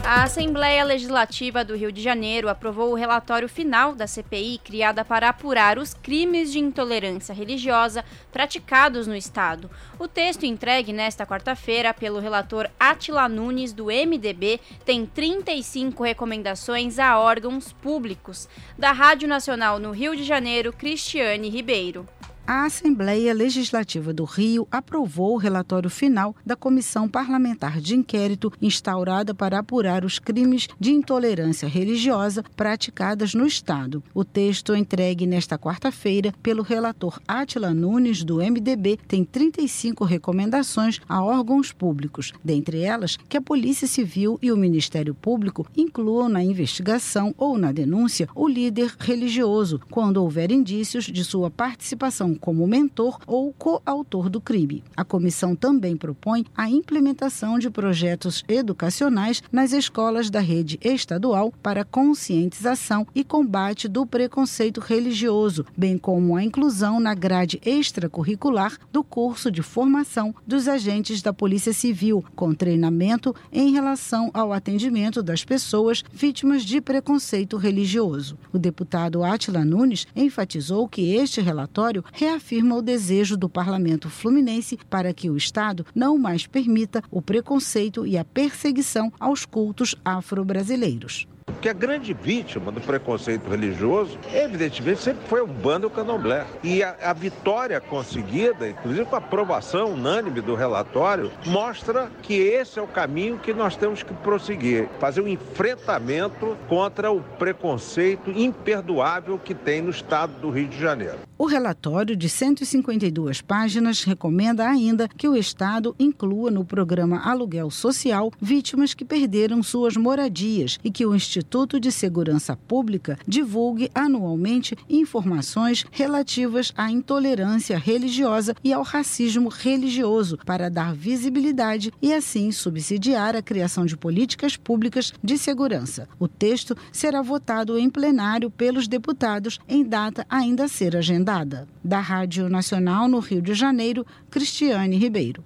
A Assembleia Legislativa do Rio de Janeiro aprovou o relatório final da CPI criada para apurar os crimes de intolerância religiosa praticados no Estado. O texto entregue nesta quarta-feira pelo relator Atila Nunes, do MDB, tem 35 recomendações a órgãos públicos. Da Rádio Nacional no Rio de Janeiro, Cristiane Ribeiro a Assembleia Legislativa do Rio aprovou o relatório final da Comissão Parlamentar de Inquérito instaurada para apurar os crimes de intolerância religiosa praticadas no Estado. O texto entregue nesta quarta-feira pelo relator Atila Nunes, do MDB, tem 35 recomendações a órgãos públicos, dentre elas que a Polícia Civil e o Ministério Público incluam na investigação ou na denúncia o líder religioso, quando houver indícios de sua participação como mentor ou coautor do crime. A comissão também propõe a implementação de projetos educacionais nas escolas da rede estadual para conscientização e combate do preconceito religioso, bem como a inclusão na grade extracurricular do curso de formação dos agentes da Polícia Civil, com treinamento em relação ao atendimento das pessoas vítimas de preconceito religioso. O deputado Atila Nunes enfatizou que este relatório reafirma o desejo do parlamento fluminense para que o Estado não mais permita o preconceito e a perseguição aos cultos afro-brasileiros. Porque a grande vítima do preconceito religioso, evidentemente, sempre foi um bando o candomblé. E a, a vitória conseguida, inclusive com a aprovação unânime do relatório, mostra que esse é o caminho que nós temos que prosseguir. Fazer um enfrentamento contra o preconceito imperdoável que tem no estado do Rio de Janeiro. O relatório de 152 páginas recomenda ainda que o Estado inclua no programa Aluguel Social vítimas que perderam suas moradias e que o Instituto de Segurança Pública divulgue anualmente informações relativas à intolerância religiosa e ao racismo religioso para dar visibilidade e assim subsidiar a criação de políticas públicas de segurança. O texto será votado em plenário pelos deputados em data ainda a ser agendada. Da Rádio Nacional no Rio de Janeiro, Cristiane Ribeiro.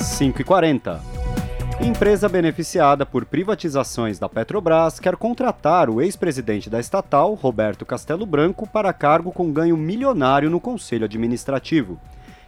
5 e 40 Empresa beneficiada por privatizações da Petrobras quer contratar o ex-presidente da estatal, Roberto Castelo Branco, para cargo com ganho milionário no Conselho Administrativo.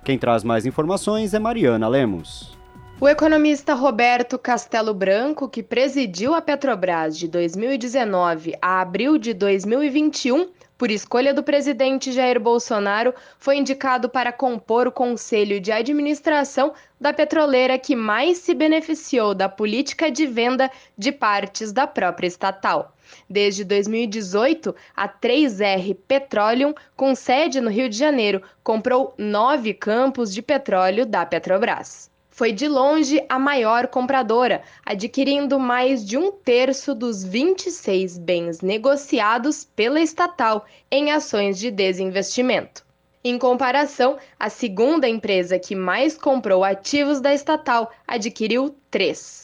Quem traz mais informações é Mariana Lemos. O economista Roberto Castelo Branco, que presidiu a Petrobras de 2019 a abril de 2021, por escolha do presidente Jair Bolsonaro, foi indicado para compor o conselho de administração da petroleira que mais se beneficiou da política de venda de partes da própria estatal. Desde 2018, a 3R Petroleum, com sede no Rio de Janeiro, comprou nove campos de petróleo da Petrobras foi de longe a maior compradora, adquirindo mais de um terço dos 26 bens negociados pela estatal em ações de desinvestimento. Em comparação, a segunda empresa que mais comprou ativos da estatal adquiriu três.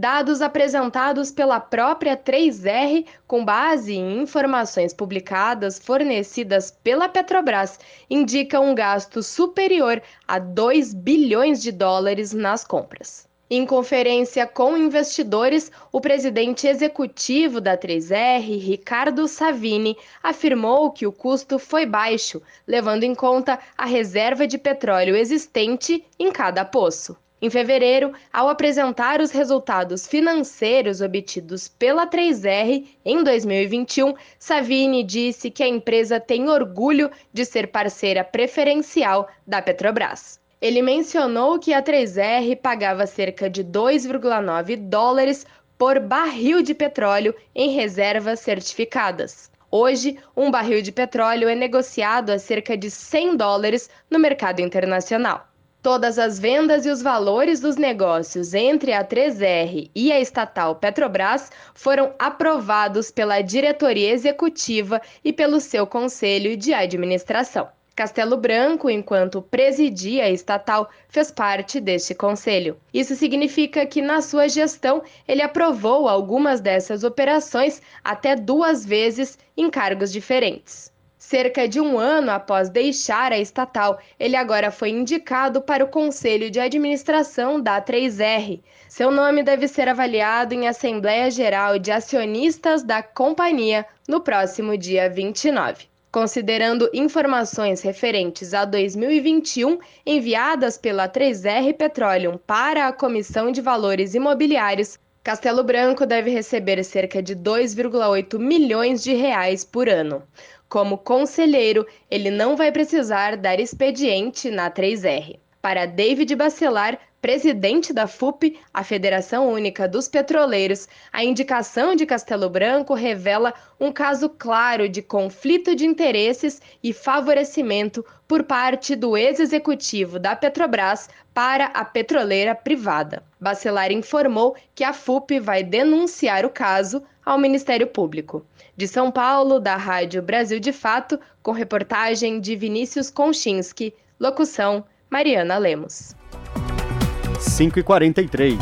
Dados apresentados pela própria 3R, com base em informações publicadas fornecidas pela Petrobras, indicam um gasto superior a 2 bilhões de dólares nas compras. Em conferência com investidores, o presidente executivo da 3R, Ricardo Savini, afirmou que o custo foi baixo, levando em conta a reserva de petróleo existente em cada poço. Em fevereiro, ao apresentar os resultados financeiros obtidos pela 3R em 2021, Savini disse que a empresa tem orgulho de ser parceira preferencial da Petrobras. Ele mencionou que a 3R pagava cerca de 2,9 dólares por barril de petróleo em reservas certificadas. Hoje, um barril de petróleo é negociado a cerca de 100 dólares no mercado internacional. Todas as vendas e os valores dos negócios entre a 3R e a estatal Petrobras foram aprovados pela diretoria executiva e pelo seu conselho de administração. Castelo Branco, enquanto presidia a estatal, fez parte deste conselho. Isso significa que, na sua gestão, ele aprovou algumas dessas operações até duas vezes em cargos diferentes. Cerca de um ano após deixar a estatal, ele agora foi indicado para o Conselho de Administração da 3R. Seu nome deve ser avaliado em Assembleia Geral de Acionistas da companhia no próximo dia 29. Considerando informações referentes a 2021 enviadas pela 3R Petroleum para a Comissão de Valores Imobiliários, Castelo Branco deve receber cerca de 2,8 milhões de reais por ano. Como conselheiro, ele não vai precisar dar expediente na 3R. Para David Bacelar, presidente da FUP, a Federação Única dos Petroleiros, a indicação de Castelo Branco revela um caso claro de conflito de interesses e favorecimento por parte do ex-executivo da Petrobras para a petroleira privada. Bacelar informou que a FUP vai denunciar o caso ao Ministério Público. De São Paulo, da Rádio Brasil de Fato, com reportagem de Vinícius Konchinski, locução Mariana Lemos. 5 e 43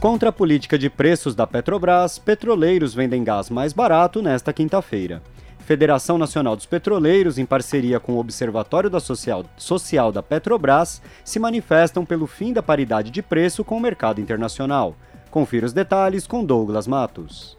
Contra a política de preços da Petrobras, petroleiros vendem gás mais barato nesta quinta-feira. Federação Nacional dos Petroleiros, em parceria com o Observatório da Social, Social da Petrobras, se manifestam pelo fim da paridade de preço com o mercado internacional. Confira os detalhes com Douglas Matos.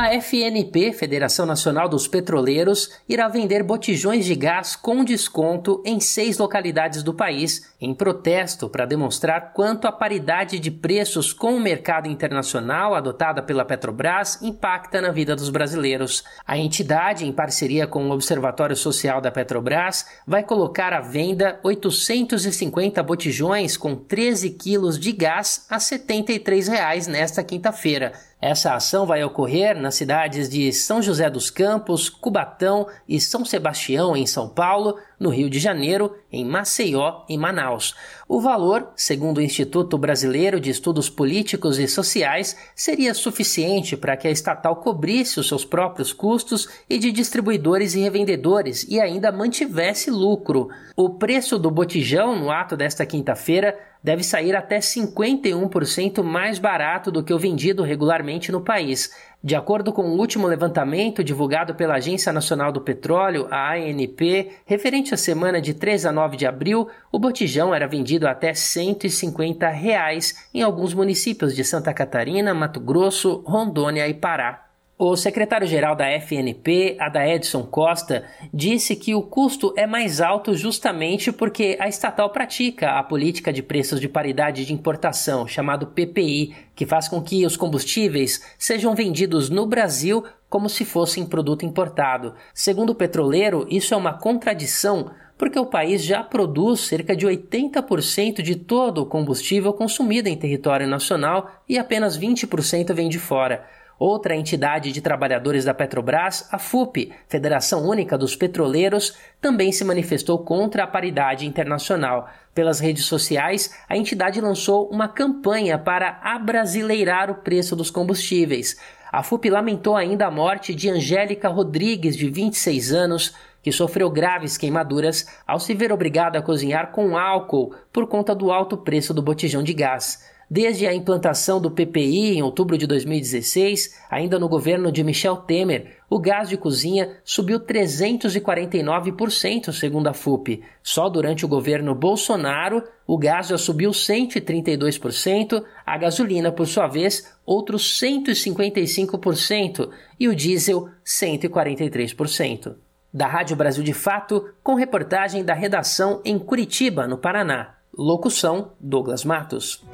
A FNP, Federação Nacional dos Petroleiros, irá vender botijões de gás com desconto em seis localidades do país, em protesto para demonstrar quanto a paridade de preços com o mercado internacional adotada pela Petrobras impacta na vida dos brasileiros. A entidade, em parceria com o Observatório Social da Petrobras, vai colocar à venda 850 botijões com 13 quilos de gás a 73 reais nesta quinta-feira. Essa ação vai ocorrer nas cidades de São José dos Campos, Cubatão e São Sebastião, em São Paulo, no Rio de Janeiro, em Maceió e Manaus. O valor, segundo o Instituto Brasileiro de Estudos Políticos e Sociais, seria suficiente para que a estatal cobrisse os seus próprios custos e de distribuidores e revendedores e ainda mantivesse lucro. O preço do botijão no ato desta quinta-feira deve sair até 51% mais barato do que o vendido regularmente no país. De acordo com o último levantamento divulgado pela Agência Nacional do Petróleo, a ANP, referente à semana de 3 a 9 de abril, o botijão era vendido até 150 reais em alguns municípios de Santa Catarina, Mato Grosso, Rondônia e Pará. O secretário-geral da FNP, Adaedson Costa, disse que o custo é mais alto justamente porque a estatal pratica a política de preços de paridade de importação, chamado PPI, que faz com que os combustíveis sejam vendidos no Brasil como se fossem produto importado. Segundo o petroleiro, isso é uma contradição porque o país já produz cerca de 80% de todo o combustível consumido em território nacional e apenas 20% vem de fora. Outra entidade de trabalhadores da Petrobras, a FUP, Federação Única dos Petroleiros, também se manifestou contra a paridade internacional. Pelas redes sociais, a entidade lançou uma campanha para abrasileirar o preço dos combustíveis. A FUP lamentou ainda a morte de Angélica Rodrigues, de 26 anos, que sofreu graves queimaduras ao se ver obrigada a cozinhar com álcool por conta do alto preço do botijão de gás. Desde a implantação do PPI em outubro de 2016, ainda no governo de Michel Temer, o gás de cozinha subiu 349%, segundo a FUP. Só durante o governo Bolsonaro, o gás já subiu 132%, a gasolina, por sua vez, outros 155% e o diesel 143%. Da Rádio Brasil de Fato, com reportagem da redação em Curitiba, no Paraná. Locução: Douglas Matos.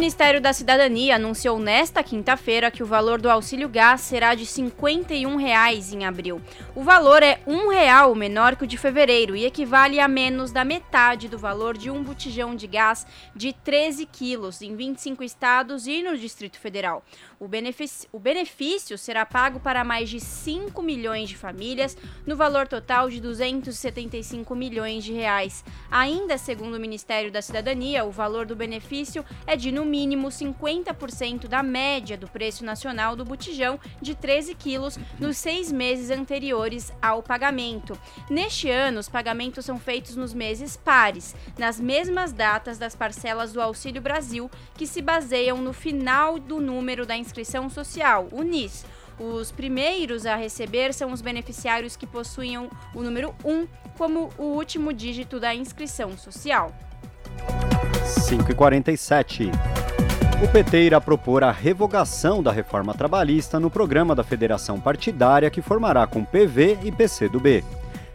Ministério da Cidadania anunciou nesta quinta-feira que o valor do auxílio gás será de 51 reais em abril. O valor é um real menor que o de fevereiro e equivale a menos da metade do valor de um botijão de gás de 13 quilos em 25 estados e no Distrito Federal. O benefício, o benefício será pago para mais de 5 milhões de famílias, no valor total de 275 milhões de reais. Ainda segundo o Ministério da Cidadania, o valor do benefício é de no mínimo 50% da média do preço nacional do botijão de 13 quilos nos seis meses anteriores ao pagamento. Neste ano, os pagamentos são feitos nos meses pares, nas mesmas datas das parcelas do Auxílio Brasil, que se baseiam no final do número da inscrição social, o NIS. Os primeiros a receber são os beneficiários que possuem o número 1 como o último dígito da inscrição social. 5h47. O PT irá propor a revogação da reforma trabalhista no programa da federação partidária que formará com PV e PCdoB.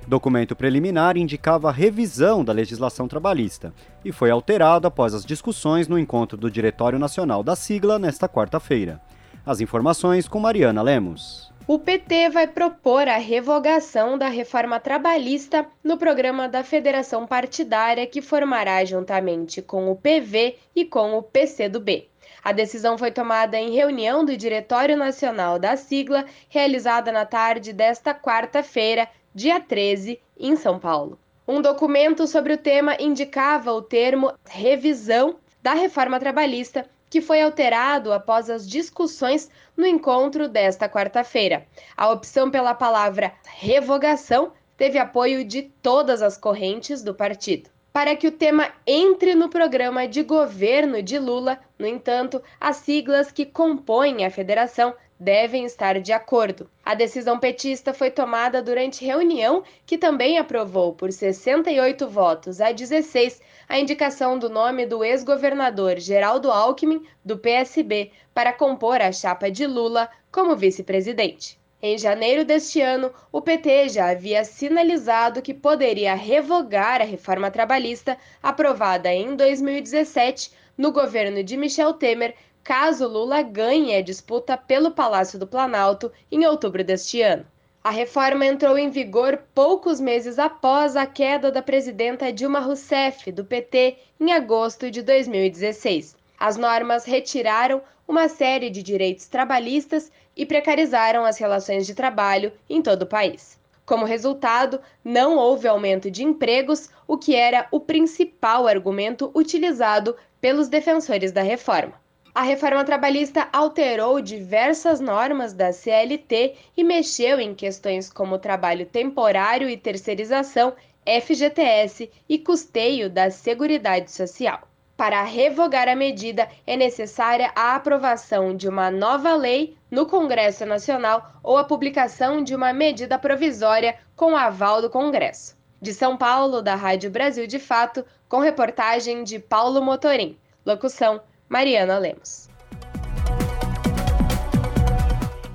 Documento preliminar indicava a revisão da legislação trabalhista e foi alterado após as discussões no encontro do Diretório Nacional da sigla nesta quarta-feira. As informações com Mariana Lemos. O PT vai propor a revogação da reforma trabalhista no programa da federação partidária que formará juntamente com o PV e com o PCdoB. A decisão foi tomada em reunião do Diretório Nacional da sigla, realizada na tarde desta quarta-feira, dia 13, em São Paulo. Um documento sobre o tema indicava o termo revisão da reforma trabalhista que foi alterado após as discussões no encontro desta quarta-feira. A opção pela palavra revogação teve apoio de todas as correntes do partido. Para que o tema entre no programa de governo de Lula. No entanto, as siglas que compõem a federação devem estar de acordo. A decisão petista foi tomada durante reunião que também aprovou por 68 votos a 16 a indicação do nome do ex-governador Geraldo Alckmin, do PSB, para compor a chapa de Lula como vice-presidente. Em janeiro deste ano, o PT já havia sinalizado que poderia revogar a reforma trabalhista aprovada em 2017 no governo de Michel Temer, caso Lula ganhe a disputa pelo Palácio do Planalto em outubro deste ano. A reforma entrou em vigor poucos meses após a queda da presidenta Dilma Rousseff, do PT, em agosto de 2016. As normas retiraram uma série de direitos trabalhistas e precarizaram as relações de trabalho em todo o país. Como resultado, não houve aumento de empregos, o que era o principal argumento utilizado pelos defensores da reforma. A reforma trabalhista alterou diversas normas da CLT e mexeu em questões como trabalho temporário e terceirização, FGTS e custeio da Seguridade Social. Para revogar a medida, é necessária a aprovação de uma nova lei no Congresso Nacional ou a publicação de uma medida provisória com aval do Congresso. De São Paulo, da Rádio Brasil de Fato, com reportagem de Paulo Motorim. Locução: Mariana Lemos.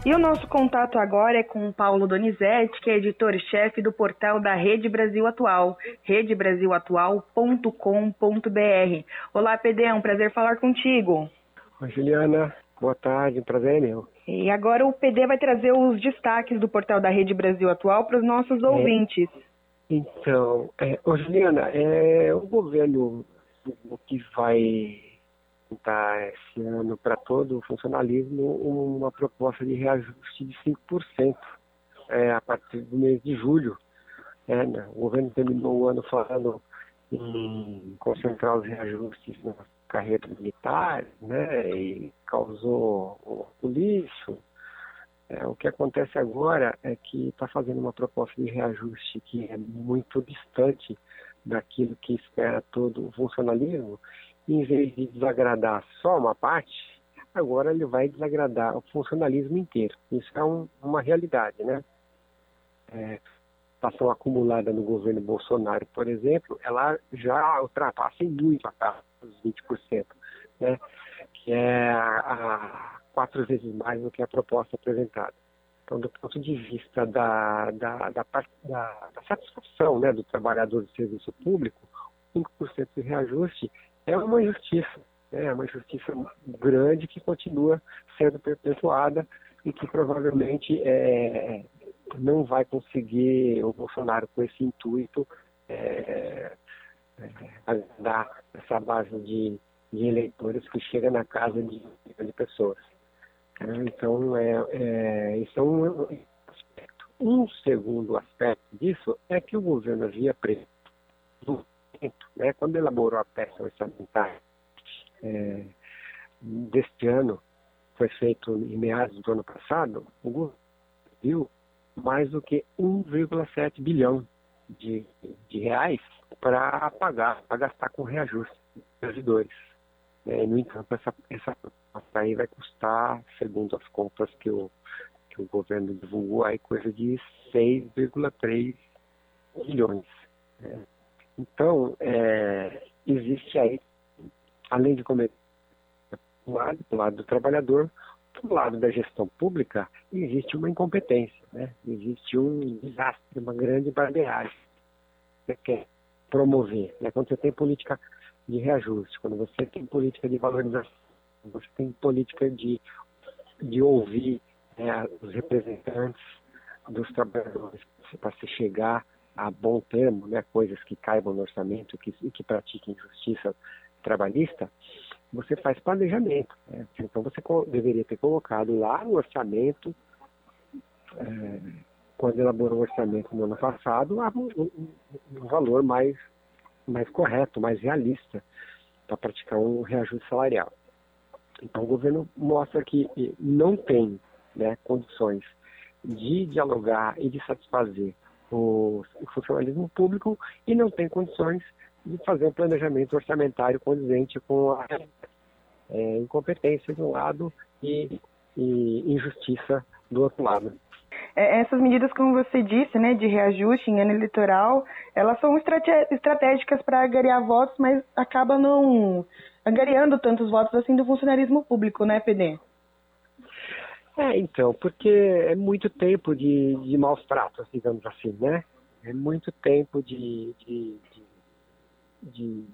E o nosso contato agora é com o Paulo Donizete, que é editor-chefe do portal da Rede Brasil Atual, redebrasilatual.com.br. Olá, PD, é um prazer falar contigo. Oi, Juliana. Boa tarde, um prazer é meu. E agora o PD vai trazer os destaques do portal da Rede Brasil Atual para os nossos é. ouvintes. Então, é, ô, Juliana, é o governo que vai apresentar esse ano para todo o funcionalismo uma proposta de reajuste de 5% é, a partir do mês de julho. É, né? O governo terminou o ano falando em concentrar os reajustes nas carreiras militares, né, e causou o, lixo. É, o que acontece agora é que está fazendo uma proposta de reajuste que é muito distante daquilo que espera todo o funcionalismo em vez de desagradar só uma parte, agora ele vai desagradar o funcionalismo inteiro. Isso é um, uma realidade, né? É, acumulada no governo Bolsonaro, por exemplo, ela já ultrapassa muito a taxa dos 20%, né? que é a, quatro vezes mais do que a proposta apresentada. Então, do ponto de vista da, da, da, da satisfação né, do trabalhador do serviço público, 5% de reajuste é uma injustiça, né? é uma injustiça grande que continua sendo perpetuada e que provavelmente é, não vai conseguir o Bolsonaro com esse intuito é, é, dar essa base de, de, eleitores que chega na casa de, de pessoas. Então, é, é, isso é um aspecto. Um segundo aspecto disso é que o governo havia previsto né, quando elaborou a peça orçamentária é, deste ano, foi feito em meados do ano passado, o governo viu mais do que 1,7 bilhão de, de reais para pagar, para gastar com reajuste dos servidores. É, no entanto, essa, essa aí vai custar, segundo as contas que o, que o governo divulgou, aí coisa de 6,3 bilhões. É. Então, é, existe aí, além de cometer do lado, do lado do trabalhador, do lado da gestão pública, existe uma incompetência, né? existe um desastre, uma grande barbeiragem. Você quer promover, né? quando você tem política de reajuste, quando você tem política de valorização, você tem política de, de ouvir né, os representantes dos trabalhadores para se chegar a bom termo, né, coisas que caibam no orçamento que, e que pratiquem justiça trabalhista, você faz planejamento. Né? Então você deveria ter colocado lá no orçamento, é, quando elaborou o orçamento no ano passado, um, um, valor mais, mais correto, mais realista para praticar um reajuste salarial. Então o governo mostra que não tem né, condições de dialogar e de satisfazer o, o funcionalismo público e não tem condições de fazer um planejamento orçamentário condizente com a é, incompetência de um lado e, e injustiça do outro lado. É, essas medidas, como você disse, né, de reajuste em ano eleitoral, elas são estratégicas para agariar votos, mas acaba não angariando tantos votos assim do funcionarismo público, né, PD? É, então, porque é muito tempo de, de maus tratos, digamos assim, né? É muito tempo de, de, de, de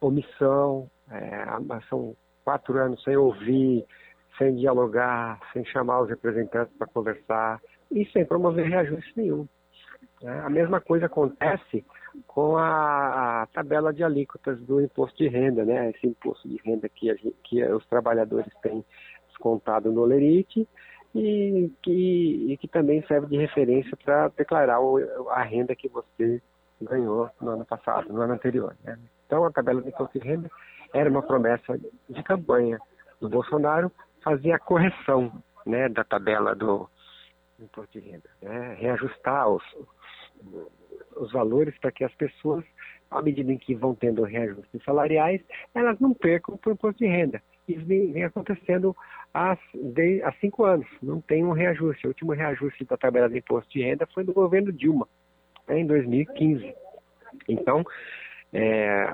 omissão, é, são quatro anos sem ouvir, sem dialogar, sem chamar os representantes para conversar e sem promover reajuste nenhum. É, a mesma coisa acontece com a, a, tabela de alíquotas do imposto de renda, né? Esse imposto de renda que, gente, que os trabalhadores têm descontado no Lerite e que, e que também serve de referência para declarar a renda que você ganhou no ano passado, no ano anterior. Né? Então, a tabela de imposto de renda era uma promessa de campanha do Bolsonaro fazer a correção né, da tabela do imposto de renda, né? reajustar os, os valores para que as pessoas, à medida em que vão tendo reajustes salariais, elas não percam o imposto de renda. Isso vem acontecendo há, de, há cinco anos, não tem um reajuste. O último reajuste da tabela de imposto de renda foi do governo Dilma, né, em 2015. Então, é,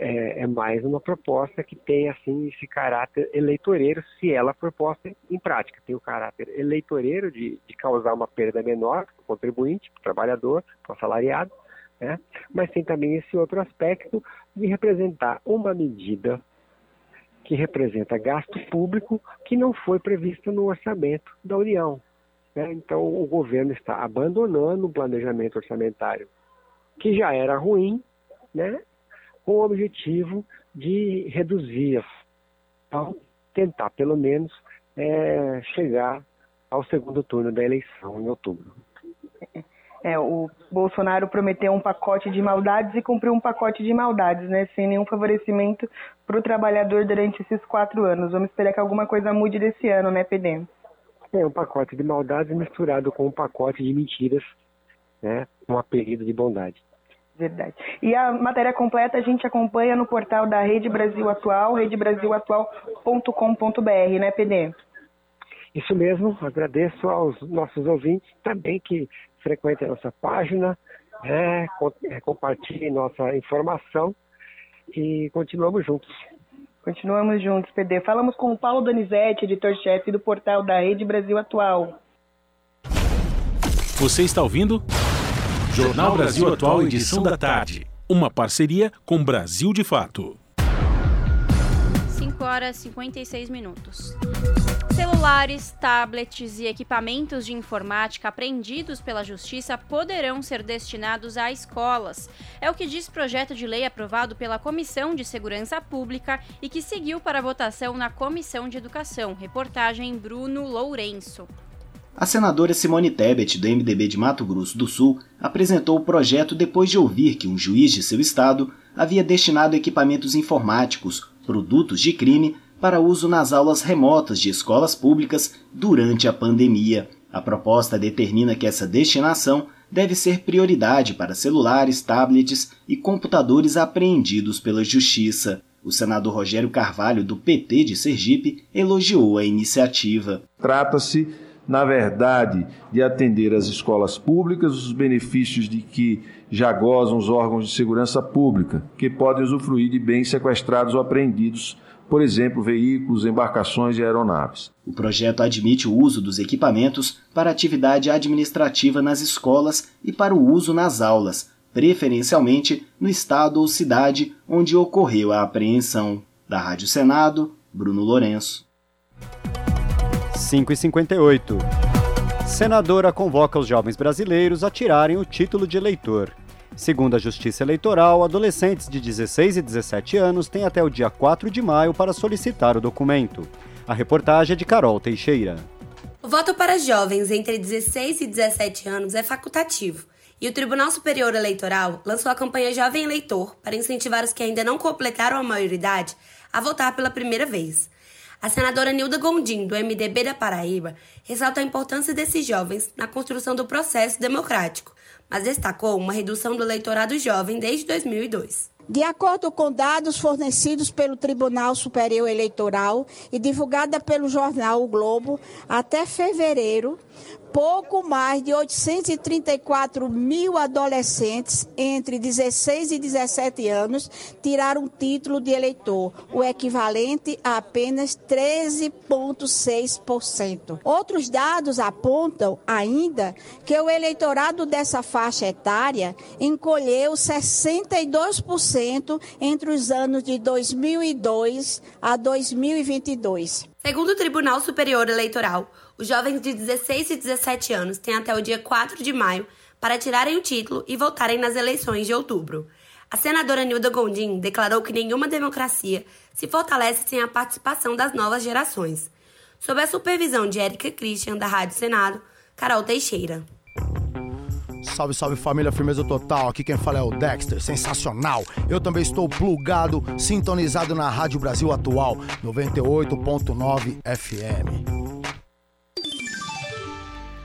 é, é, mais uma proposta que tem assim esse caráter eleitoreiro, se ela for posta em prática. Tem o caráter eleitoreiro de, de causar uma perda menor para o contribuinte, para o trabalhador, para o assalariado, né? mas tem também esse outro aspecto de representar uma medida que representa gasto público que não foi previsto no orçamento da União. Né? Então, o governo está abandonando o planejamento orçamentário que já era ruim né, com o objetivo de reduzir, então, tentar pelo menos é, chegar ao segundo turno da eleição em outubro. É, o Bolsonaro prometeu um pacote de maldades e cumpriu um pacote de maldades, né? Sem nenhum favorecimento para o trabalhador durante esses quatro anos. Vamos esperar que alguma coisa mude desse ano, né, PD? É um pacote de maldades misturado com um pacote de mentiras, né? Um apelido de bondade. Verdade. E a matéria completa a gente acompanha no portal da Rede Brasil Atual, redebrasilatual.com.br, né, PD? Isso mesmo, agradeço aos nossos ouvintes também que frequentem a nossa página, né, é, compartilhem nossa informação e continuamos juntos. Continuamos juntos, PD. Falamos com o Paulo Donizete, editor-chefe do portal da Rede Brasil Atual. Você está ouvindo? Jornal Brasil Atual, edição da tarde. Uma parceria com Brasil de Fato. 5 horas e 56 minutos. Celulares, tablets e equipamentos de informática apreendidos pela Justiça poderão ser destinados a escolas. É o que diz projeto de lei aprovado pela Comissão de Segurança Pública e que seguiu para votação na Comissão de Educação. Reportagem Bruno Lourenço. A senadora Simone Tebet, do MDB de Mato Grosso do Sul, apresentou o projeto depois de ouvir que um juiz de seu estado havia destinado equipamentos informáticos, produtos de crime, para uso nas aulas remotas de escolas públicas durante a pandemia. A proposta determina que essa destinação deve ser prioridade para celulares, tablets e computadores apreendidos pela Justiça. O senador Rogério Carvalho, do PT de Sergipe, elogiou a iniciativa. Trata-se na verdade, de atender as escolas públicas, os benefícios de que já gozam os órgãos de segurança pública, que podem usufruir de bens sequestrados ou apreendidos, por exemplo, veículos, embarcações e aeronaves. O projeto admite o uso dos equipamentos para atividade administrativa nas escolas e para o uso nas aulas, preferencialmente no estado ou cidade onde ocorreu a apreensão. Da Rádio Senado, Bruno Lourenço. 5 e 58. Senadora convoca os jovens brasileiros a tirarem o título de eleitor. Segundo a Justiça Eleitoral, adolescentes de 16 e 17 anos têm até o dia 4 de maio para solicitar o documento. A reportagem é de Carol Teixeira. O voto para jovens entre 16 e 17 anos é facultativo. E o Tribunal Superior Eleitoral lançou a campanha Jovem Eleitor para incentivar os que ainda não completaram a maioridade a votar pela primeira vez. A senadora Nilda Gondim, do MDB da Paraíba, ressalta a importância desses jovens na construção do processo democrático, mas destacou uma redução do eleitorado jovem desde 2002. De acordo com dados fornecidos pelo Tribunal Superior Eleitoral e divulgada pelo jornal O Globo, até fevereiro, pouco mais de 834 mil adolescentes entre 16 e 17 anos tiraram título de eleitor, o equivalente a apenas 13,6%. Outros dados apontam ainda que o eleitorado dessa faixa etária encolheu 62% entre os anos de 2002 a 2022. Segundo o Tribunal Superior Eleitoral, os jovens de 16 e 17 anos têm até o dia 4 de maio para tirarem o título e votarem nas eleições de outubro. A senadora Nilda Gondim declarou que nenhuma democracia se fortalece sem a participação das novas gerações. Sob a supervisão de Érica Christian, da Rádio Senado, Carol Teixeira. Salve, salve família, firmeza total. Aqui quem fala é o Dexter, sensacional. Eu também estou plugado, sintonizado na Rádio Brasil Atual, 98.9 FM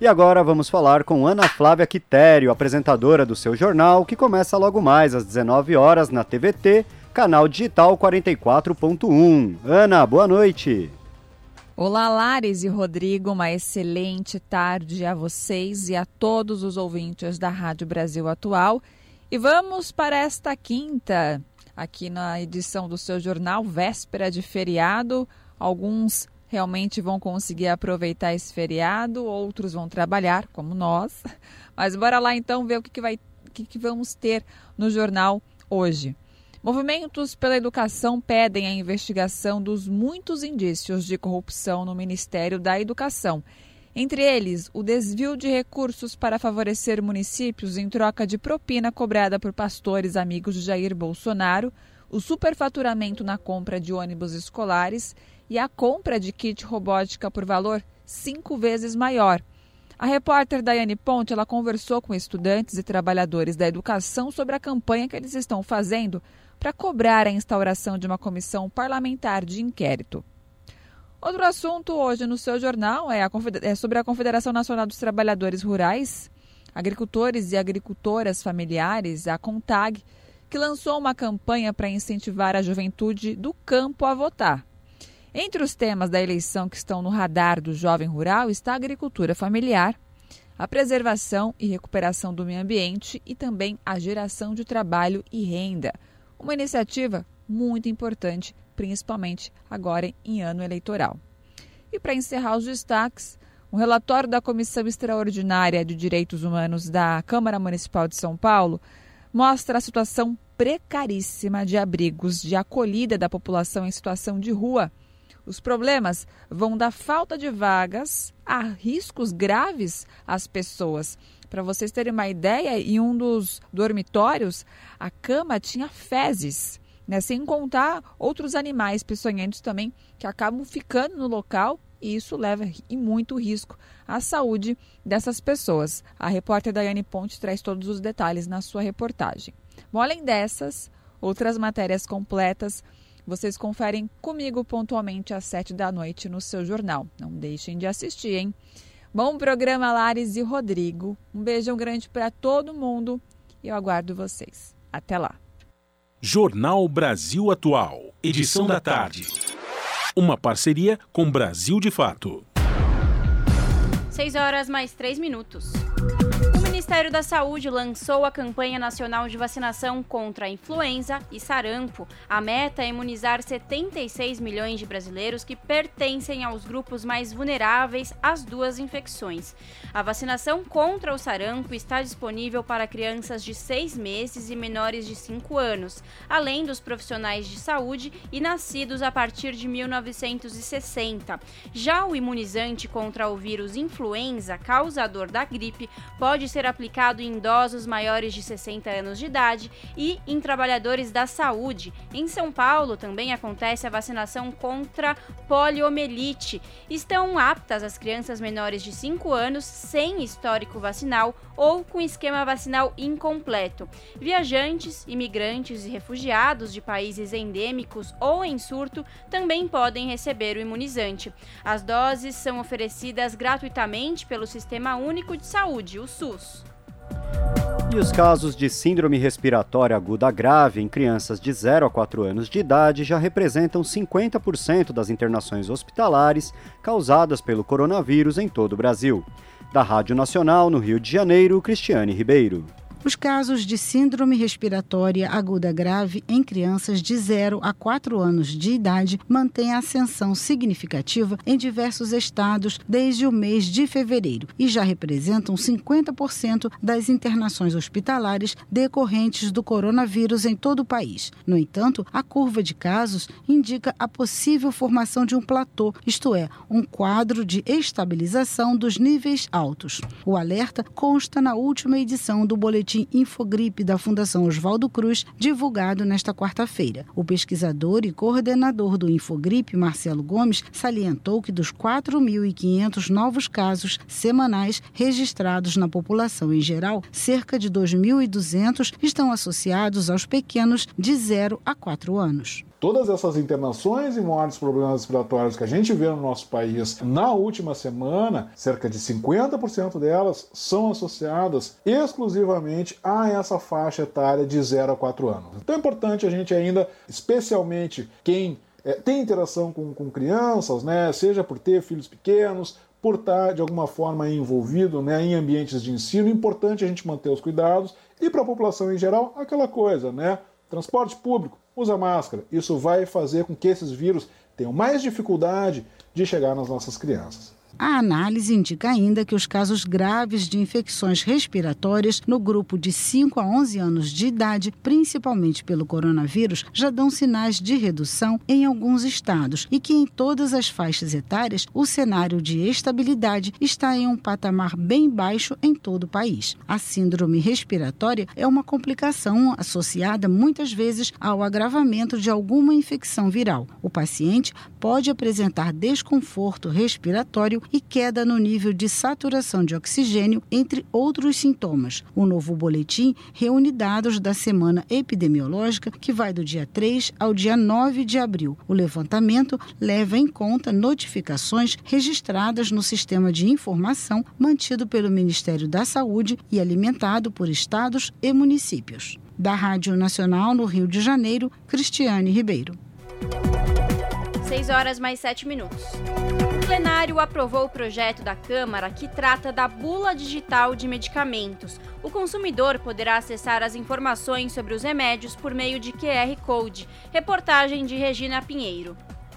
E agora vamos falar com Ana Flávia Quitério, apresentadora do seu jornal, que começa logo mais às 19 horas na TVT, canal digital 44.1. Ana, boa noite. Olá, Lares e Rodrigo, uma excelente tarde a vocês e a todos os ouvintes da Rádio Brasil Atual. E vamos para esta quinta, aqui na edição do seu jornal, véspera de feriado, alguns realmente vão conseguir aproveitar esse feriado, outros vão trabalhar, como nós. Mas bora lá então ver o que, que, vai, o que, que vamos ter no jornal hoje. Movimentos pela Educação pedem a investigação dos muitos indícios de corrupção no Ministério da Educação. Entre eles, o desvio de recursos para favorecer municípios em troca de propina cobrada por pastores amigos de Jair Bolsonaro, o superfaturamento na compra de ônibus escolares e a compra de kit robótica por valor cinco vezes maior. A repórter Daiane Ponte ela conversou com estudantes e trabalhadores da educação sobre a campanha que eles estão fazendo para cobrar a instauração de uma comissão parlamentar de inquérito. Outro assunto hoje no seu jornal é, a, é sobre a Confederação Nacional dos Trabalhadores Rurais, Agricultores e Agricultoras Familiares, a CONTAG, que lançou uma campanha para incentivar a juventude do campo a votar. Entre os temas da eleição que estão no radar do jovem rural está a agricultura familiar, a preservação e recuperação do meio ambiente e também a geração de trabalho e renda. Uma iniciativa muito importante, principalmente agora em ano eleitoral. E para encerrar os destaques, um relatório da Comissão Extraordinária de Direitos Humanos da Câmara Municipal de São Paulo mostra a situação precaríssima de abrigos de acolhida da população em situação de rua os problemas vão da falta de vagas a riscos graves às pessoas. Para vocês terem uma ideia, em um dos dormitórios, a cama tinha fezes, né? sem contar outros animais peçonhentos também que acabam ficando no local e isso leva em muito risco à saúde dessas pessoas. A repórter Daiane Ponte traz todos os detalhes na sua reportagem. Bom, além dessas, outras matérias completas vocês conferem comigo pontualmente às sete da noite no seu jornal. Não deixem de assistir, hein? Bom programa, Lares e Rodrigo. Um beijão grande para todo mundo e eu aguardo vocês. Até lá. Jornal Brasil Atual, edição da tarde. Uma parceria com Brasil de Fato. 6 horas mais 3 minutos. Ministério da Saúde lançou a campanha nacional de vacinação contra a influenza e sarampo. A meta é imunizar 76 milhões de brasileiros que pertencem aos grupos mais vulneráveis às duas infecções. A vacinação contra o sarampo está disponível para crianças de 6 meses e menores de 5 anos, além dos profissionais de saúde e nascidos a partir de 1960. Já o imunizante contra o vírus influenza, causador da gripe, pode ser aplicado em idosos maiores de 60 anos de idade e em trabalhadores da saúde. Em São Paulo também acontece a vacinação contra poliomielite. Estão aptas as crianças menores de 5 anos sem histórico vacinal ou com esquema vacinal incompleto. Viajantes, imigrantes e refugiados de países endêmicos ou em surto também podem receber o imunizante. As doses são oferecidas gratuitamente pelo Sistema Único de Saúde, o SUS. E os casos de síndrome respiratória aguda grave em crianças de 0 a 4 anos de idade já representam 50% das internações hospitalares causadas pelo coronavírus em todo o Brasil. Da Rádio Nacional, no Rio de Janeiro, Cristiane Ribeiro. Os casos de síndrome respiratória aguda grave em crianças de 0 a 4 anos de idade mantêm ascensão significativa em diversos estados desde o mês de fevereiro e já representam 50% das internações hospitalares decorrentes do coronavírus em todo o país. No entanto, a curva de casos indica a possível formação de um platô, isto é, um quadro de estabilização dos níveis altos. O alerta consta na última edição do boletim boletim Infogripe da Fundação Oswaldo Cruz, divulgado nesta quarta-feira. O pesquisador e coordenador do Infogripe, Marcelo Gomes, salientou que dos 4.500 novos casos semanais registrados na população em geral, cerca de 2.200 estão associados aos pequenos de 0 a 4 anos. Todas essas internações e mortes por problemas respiratórios que a gente vê no nosso país na última semana, cerca de 50% delas são associadas exclusivamente a essa faixa etária de 0 a 4 anos. Então é importante a gente ainda, especialmente quem é, tem interação com, com crianças, né, seja por ter filhos pequenos, por estar de alguma forma envolvido né, em ambientes de ensino, importante a gente manter os cuidados e para a população em geral, aquela coisa, né? Transporte público, usa máscara. Isso vai fazer com que esses vírus tenham mais dificuldade de chegar nas nossas crianças. A análise indica ainda que os casos graves de infecções respiratórias no grupo de 5 a 11 anos de idade, principalmente pelo coronavírus, já dão sinais de redução em alguns estados e que em todas as faixas etárias o cenário de estabilidade está em um patamar bem baixo em todo o país. A síndrome respiratória é uma complicação associada muitas vezes ao agravamento de alguma infecção viral. O paciente pode apresentar desconforto respiratório e queda no nível de saturação de oxigênio, entre outros sintomas. O novo boletim reúne dados da semana epidemiológica que vai do dia 3 ao dia 9 de abril. O levantamento leva em conta notificações registradas no sistema de informação mantido pelo Ministério da Saúde e alimentado por estados e municípios. Da Rádio Nacional no Rio de Janeiro, Cristiane Ribeiro. 6 horas mais 7 minutos. O plenário aprovou o projeto da Câmara que trata da bula digital de medicamentos. O consumidor poderá acessar as informações sobre os remédios por meio de QR Code. Reportagem de Regina Pinheiro.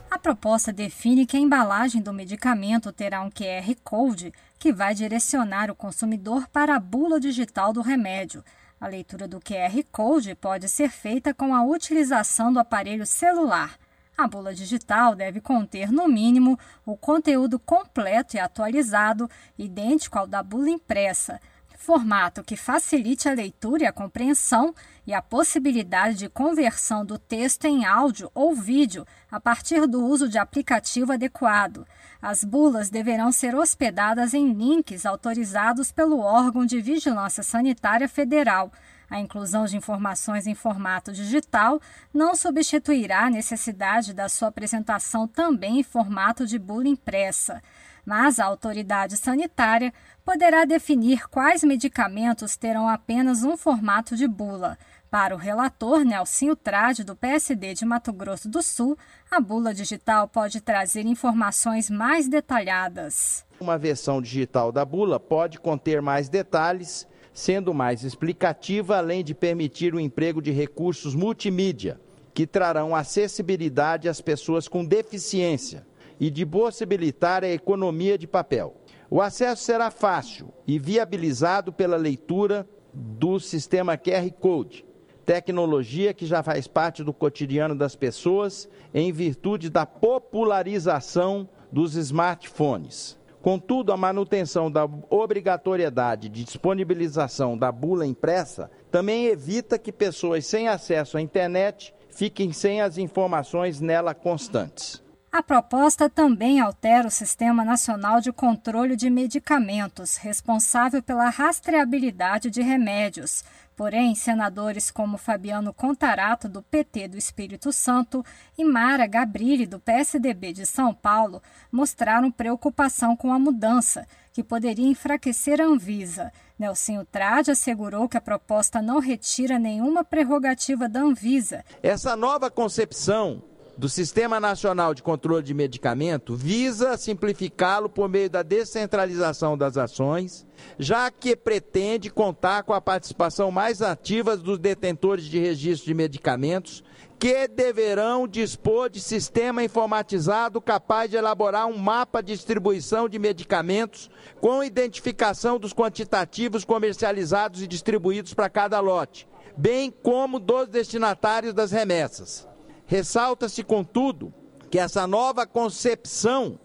A proposta define que a embalagem do medicamento terá um QR Code que vai direcionar o consumidor para a bula digital do remédio. A leitura do QR Code pode ser feita com a utilização do aparelho celular. A bula digital deve conter, no mínimo, o conteúdo completo e atualizado, idêntico ao da bula impressa, formato que facilite a leitura e a compreensão e a possibilidade de conversão do texto em áudio ou vídeo a partir do uso de aplicativo adequado. As bulas deverão ser hospedadas em links autorizados pelo órgão de vigilância sanitária federal. A inclusão de informações em formato digital não substituirá a necessidade da sua apresentação também em formato de bula impressa, mas a autoridade sanitária poderá definir quais medicamentos terão apenas um formato de bula. Para o relator Nelsinho Trade, do PSD de Mato Grosso do Sul, a bula digital pode trazer informações mais detalhadas. Uma versão digital da bula pode conter mais detalhes sendo mais explicativa, além de permitir o emprego de recursos multimídia, que trarão acessibilidade às pessoas com deficiência e de possibilitar a economia de papel. O acesso será fácil e viabilizado pela leitura do sistema QR Code, tecnologia que já faz parte do cotidiano das pessoas em virtude da popularização dos smartphones. Contudo, a manutenção da obrigatoriedade de disponibilização da bula impressa também evita que pessoas sem acesso à internet fiquem sem as informações nela constantes. A proposta também altera o Sistema Nacional de Controle de Medicamentos, responsável pela rastreabilidade de remédios. Porém, senadores como Fabiano Contarato, do PT do Espírito Santo, e Mara Gabrilli, do PSDB de São Paulo, mostraram preocupação com a mudança, que poderia enfraquecer a Anvisa. Nelsinho Trade assegurou que a proposta não retira nenhuma prerrogativa da Anvisa. Essa nova concepção do Sistema Nacional de Controle de Medicamento visa simplificá-lo por meio da descentralização das ações, já que pretende contar com a participação mais ativa dos detentores de registro de medicamentos, que deverão dispor de sistema informatizado capaz de elaborar um mapa de distribuição de medicamentos com identificação dos quantitativos comercializados e distribuídos para cada lote, bem como dos destinatários das remessas. Ressalta-se, contudo, que essa nova concepção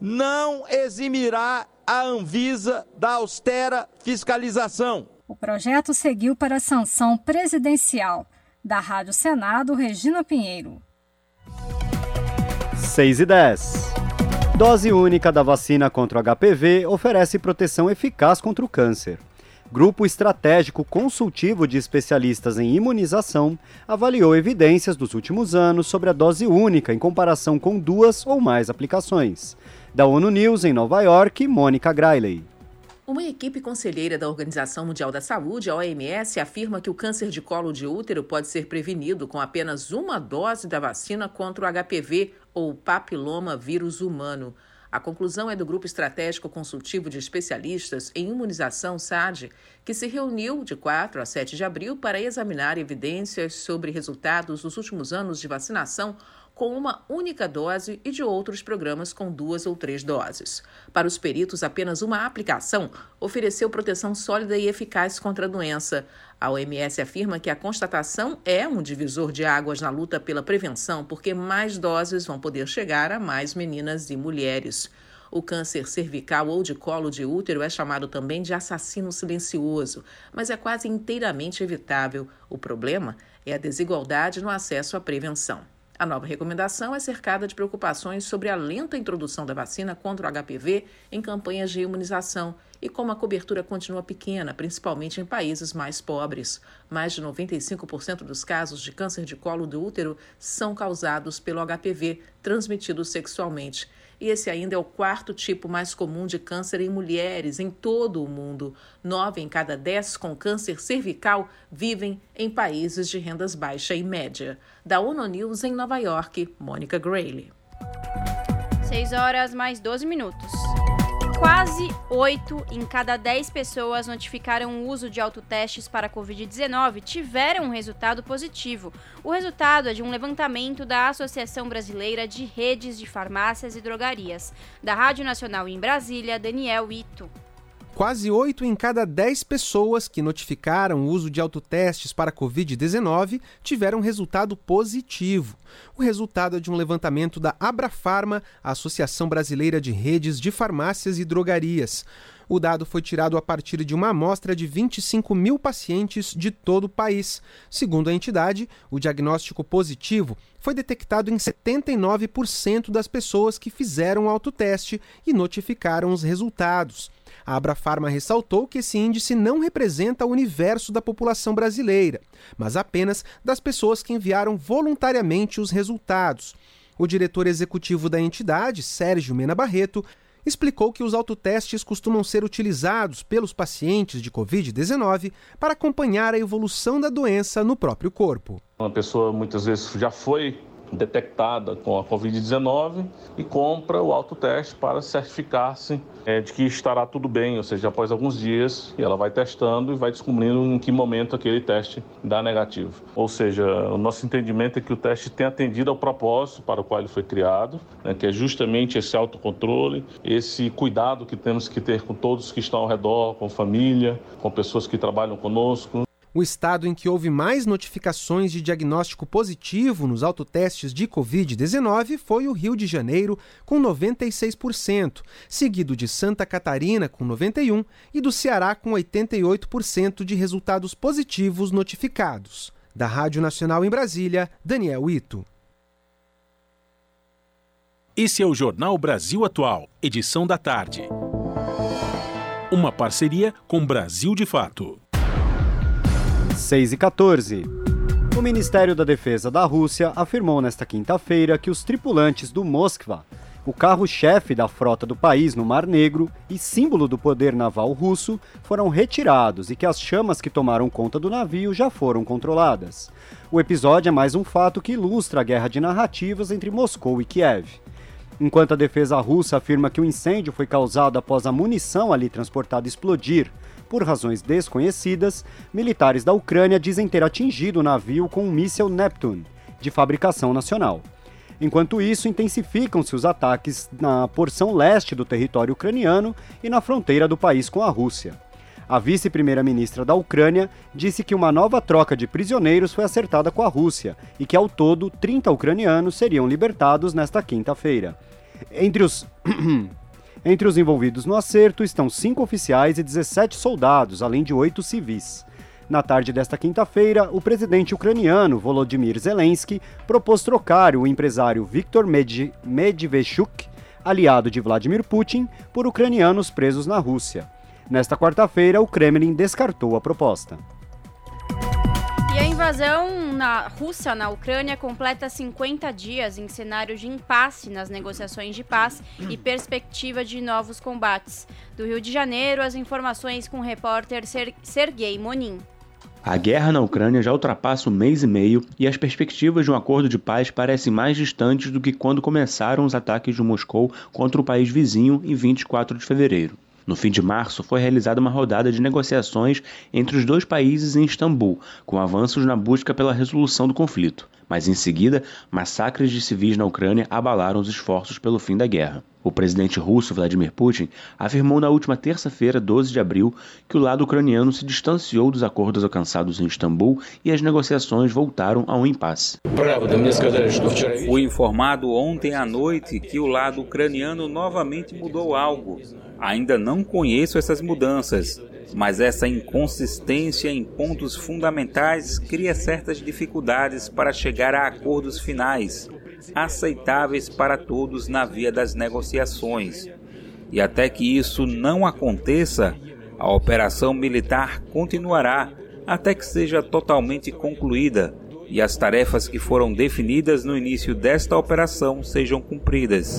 não eximirá a Anvisa da austera fiscalização. O projeto seguiu para a sanção presidencial. Da Rádio Senado, Regina Pinheiro. 6 e 10. Dose única da vacina contra o HPV oferece proteção eficaz contra o câncer. Grupo Estratégico Consultivo de Especialistas em Imunização avaliou evidências dos últimos anos sobre a dose única em comparação com duas ou mais aplicações. Da ONU News em Nova York, Mônica Grayley. Uma equipe conselheira da Organização Mundial da Saúde, a OMS, afirma que o câncer de colo de útero pode ser prevenido com apenas uma dose da vacina contra o HPV ou papiloma vírus humano. A conclusão é do Grupo Estratégico Consultivo de Especialistas em Imunização, SAD, que se reuniu de 4 a 7 de abril para examinar evidências sobre resultados dos últimos anos de vacinação com uma única dose e de outros programas com duas ou três doses. Para os peritos, apenas uma aplicação ofereceu proteção sólida e eficaz contra a doença. A OMS afirma que a constatação é um divisor de águas na luta pela prevenção, porque mais doses vão poder chegar a mais meninas e mulheres. O câncer cervical ou de colo de útero é chamado também de assassino silencioso, mas é quase inteiramente evitável. O problema é a desigualdade no acesso à prevenção. A nova recomendação é cercada de preocupações sobre a lenta introdução da vacina contra o HPV em campanhas de imunização e como a cobertura continua pequena, principalmente em países mais pobres. Mais de 95% dos casos de câncer de colo do útero são causados pelo HPV, transmitido sexualmente e esse ainda é o quarto tipo mais comum de câncer em mulheres em todo o mundo. Nove em cada dez com câncer cervical vivem em países de rendas baixa e média. Da ONU News em Nova York, Mônica Grayley. 6 horas mais 12 minutos. Quase 8 em cada 10 pessoas notificaram o uso de autotestes para a Covid-19 tiveram um resultado positivo. O resultado é de um levantamento da Associação Brasileira de Redes de Farmácias e Drogarias. Da Rádio Nacional em Brasília, Daniel Ito. Quase 8 em cada 10 pessoas que notificaram o uso de autotestes para a Covid-19 tiveram resultado positivo. O resultado é de um levantamento da Abrafarma, a Associação Brasileira de Redes de Farmácias e Drogarias. O dado foi tirado a partir de uma amostra de 25 mil pacientes de todo o país. Segundo a entidade, o diagnóstico positivo foi detectado em 79% das pessoas que fizeram o autoteste e notificaram os resultados. A Abrafarma ressaltou que esse índice não representa o universo da população brasileira, mas apenas das pessoas que enviaram voluntariamente os resultados. O diretor executivo da entidade, Sérgio Mena Barreto, explicou que os autotestes costumam ser utilizados pelos pacientes de Covid-19 para acompanhar a evolução da doença no próprio corpo. Uma pessoa muitas vezes já foi detectada com a Covid-19 e compra o autoteste para certificar-se é, de que estará tudo bem, ou seja, após alguns dias ela vai testando e vai descobrindo em que momento aquele teste dá negativo. Ou seja, o nosso entendimento é que o teste tem atendido ao propósito para o qual ele foi criado, né, que é justamente esse autocontrole, esse cuidado que temos que ter com todos que estão ao redor, com família, com pessoas que trabalham conosco. O estado em que houve mais notificações de diagnóstico positivo nos autotestes de Covid-19 foi o Rio de Janeiro, com 96%, seguido de Santa Catarina, com 91%, e do Ceará, com 88% de resultados positivos notificados. Da Rádio Nacional em Brasília, Daniel Ito. Esse é o Jornal Brasil Atual, edição da tarde. Uma parceria com Brasil de Fato. 6 e 14. O Ministério da Defesa da Rússia afirmou nesta quinta-feira que os tripulantes do Moskva, o carro-chefe da frota do país no Mar Negro e símbolo do poder naval russo, foram retirados e que as chamas que tomaram conta do navio já foram controladas. O episódio é mais um fato que ilustra a guerra de narrativas entre Moscou e Kiev. Enquanto a defesa russa afirma que o incêndio foi causado após a munição ali transportada explodir, por razões desconhecidas, militares da Ucrânia dizem ter atingido o navio com um míssil Neptune, de fabricação nacional. Enquanto isso, intensificam-se os ataques na porção leste do território ucraniano e na fronteira do país com a Rússia. A vice-primeira-ministra da Ucrânia disse que uma nova troca de prisioneiros foi acertada com a Rússia e que, ao todo, 30 ucranianos seriam libertados nesta quinta-feira. Entre os. Entre os envolvidos no acerto estão cinco oficiais e 17 soldados, além de oito civis. Na tarde desta quinta-feira, o presidente ucraniano Volodymyr Zelensky propôs trocar o empresário Viktor Medvedchuk, aliado de Vladimir Putin, por ucranianos presos na Rússia. Nesta quarta-feira, o Kremlin descartou a proposta. Invasão na Rússia na Ucrânia completa 50 dias em cenário de impasse nas negociações de paz e perspectiva de novos combates. Do Rio de Janeiro, as informações com o repórter Ser Sergei Monin. A guerra na Ucrânia já ultrapassa um mês e meio e as perspectivas de um acordo de paz parecem mais distantes do que quando começaram os ataques de Moscou contra o país vizinho em 24 de fevereiro. No fim de março, foi realizada uma rodada de negociações entre os dois países em Istambul, com avanços na busca pela resolução do conflito. Mas em seguida, massacres de civis na Ucrânia abalaram os esforços pelo fim da guerra. O presidente russo Vladimir Putin afirmou na última terça-feira, 12 de abril, que o lado ucraniano se distanciou dos acordos alcançados em Istambul e as negociações voltaram a um impasse. Fui informado ontem à noite que o lado ucraniano novamente mudou algo. Ainda não conheço essas mudanças, mas essa inconsistência em pontos fundamentais cria certas dificuldades para chegar a acordos finais, aceitáveis para todos na via das negociações. E até que isso não aconteça, a operação militar continuará até que seja totalmente concluída e as tarefas que foram definidas no início desta operação sejam cumpridas.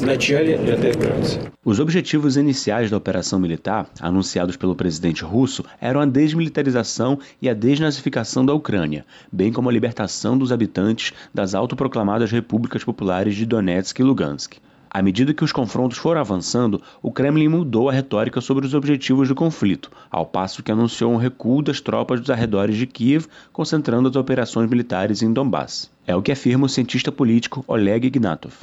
Os objetivos iniciais da operação militar, anunciados pelo presidente russo, eram a desmilitarização e a desnazificação da Ucrânia, bem como a libertação dos habitantes das autoproclamadas repúblicas populares de Donetsk e Lugansk. À medida que os confrontos foram avançando, o Kremlin mudou a retórica sobre os objetivos do conflito, ao passo que anunciou um recuo das tropas dos arredores de Kiev, concentrando as operações militares em Donbass. É o que afirma o cientista político Oleg Ignatov.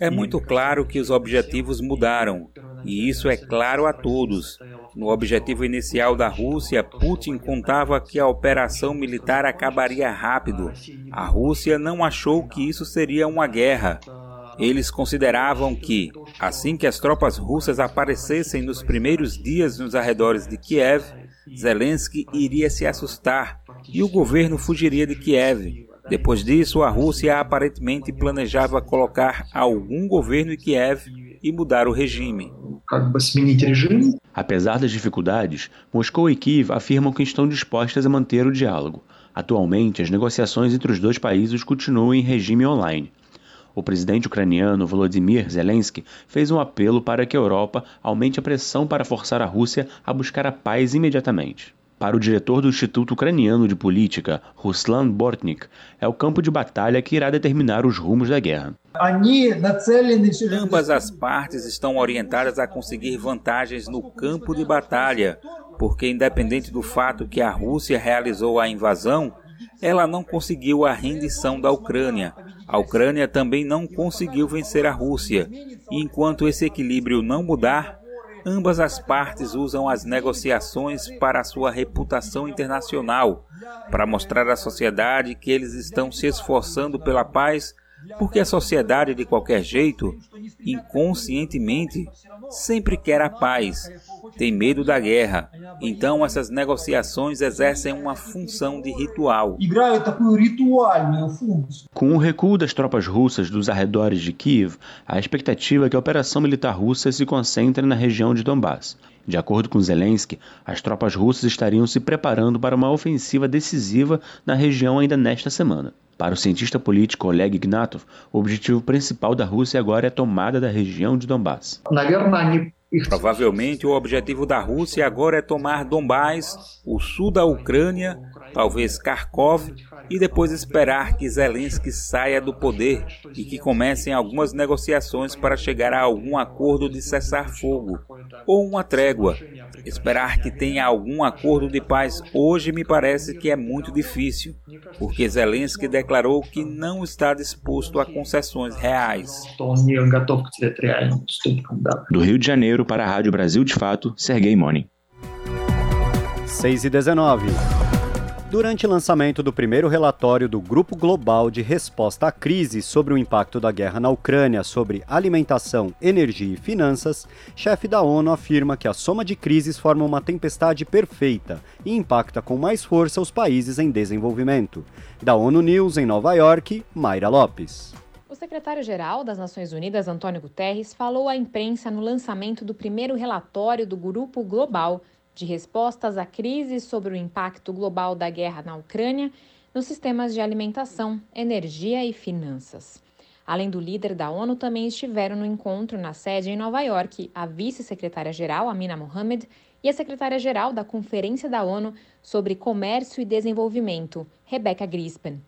É muito claro que os objetivos mudaram, e isso é claro a todos. No objetivo inicial da Rússia, Putin contava que a operação militar acabaria rápido. A Rússia não achou que isso seria uma guerra. Eles consideravam que, assim que as tropas russas aparecessem nos primeiros dias nos arredores de Kiev, Zelensky iria se assustar e o governo fugiria de Kiev. Depois disso, a Rússia aparentemente planejava colocar algum governo em Kiev e mudar o regime. Apesar das dificuldades, Moscou e Kiev afirmam que estão dispostas a manter o diálogo. Atualmente, as negociações entre os dois países continuam em regime online. O presidente ucraniano Volodymyr Zelensky fez um apelo para que a Europa aumente a pressão para forçar a Rússia a buscar a paz imediatamente. Para o diretor do Instituto Ucraniano de Política, Ruslan Bortnik, é o campo de batalha que irá determinar os rumos da guerra. Ambas as partes estão orientadas a conseguir vantagens no campo de batalha, porque, independente do fato que a Rússia realizou a invasão, ela não conseguiu a rendição da Ucrânia. A Ucrânia também não conseguiu vencer a Rússia. E enquanto esse equilíbrio não mudar, ambas as partes usam as negociações para sua reputação internacional, para mostrar à sociedade que eles estão se esforçando pela paz, porque a sociedade, de qualquer jeito, inconscientemente, sempre quer a paz, tem medo da guerra. Então essas negociações exercem uma função de ritual. Com o recuo das tropas russas dos arredores de Kiev, a expectativa é que a operação militar russa se concentre na região de Donbass. De acordo com Zelensky, as tropas russas estariam se preparando para uma ofensiva decisiva na região ainda nesta semana. Para o cientista político Oleg Ignatov, o objetivo principal da Rússia agora é a tomada da região de Donbass. Provavelmente o objetivo da Rússia agora é tomar Donbass, o sul da Ucrânia, talvez Kharkov, e depois esperar que Zelensky saia do poder e que comecem algumas negociações para chegar a algum acordo de cessar fogo ou uma trégua. Esperar que tenha algum acordo de paz hoje me parece que é muito difícil, porque Zelensky declarou que não está disposto a concessões reais. Do Rio de Janeiro para a Rádio Brasil de Fato, Sergei Moni. 6 e 19. Durante o lançamento do primeiro relatório do Grupo Global de Resposta à Crise sobre o impacto da guerra na Ucrânia sobre alimentação, energia e finanças, chefe da ONU afirma que a soma de crises forma uma tempestade perfeita e impacta com mais força os países em desenvolvimento. Da ONU News em Nova York, Mayra Lopes. O secretário-geral das Nações Unidas, Antônio Guterres, falou à imprensa no lançamento do primeiro relatório do Grupo Global de respostas à crise sobre o impacto global da guerra na Ucrânia nos sistemas de alimentação, energia e finanças. Além do líder da ONU, também estiveram no encontro na sede em Nova York a vice-secretária-geral, Amina Mohamed, e a secretária-geral da Conferência da ONU sobre Comércio e Desenvolvimento, Rebecca Grispen.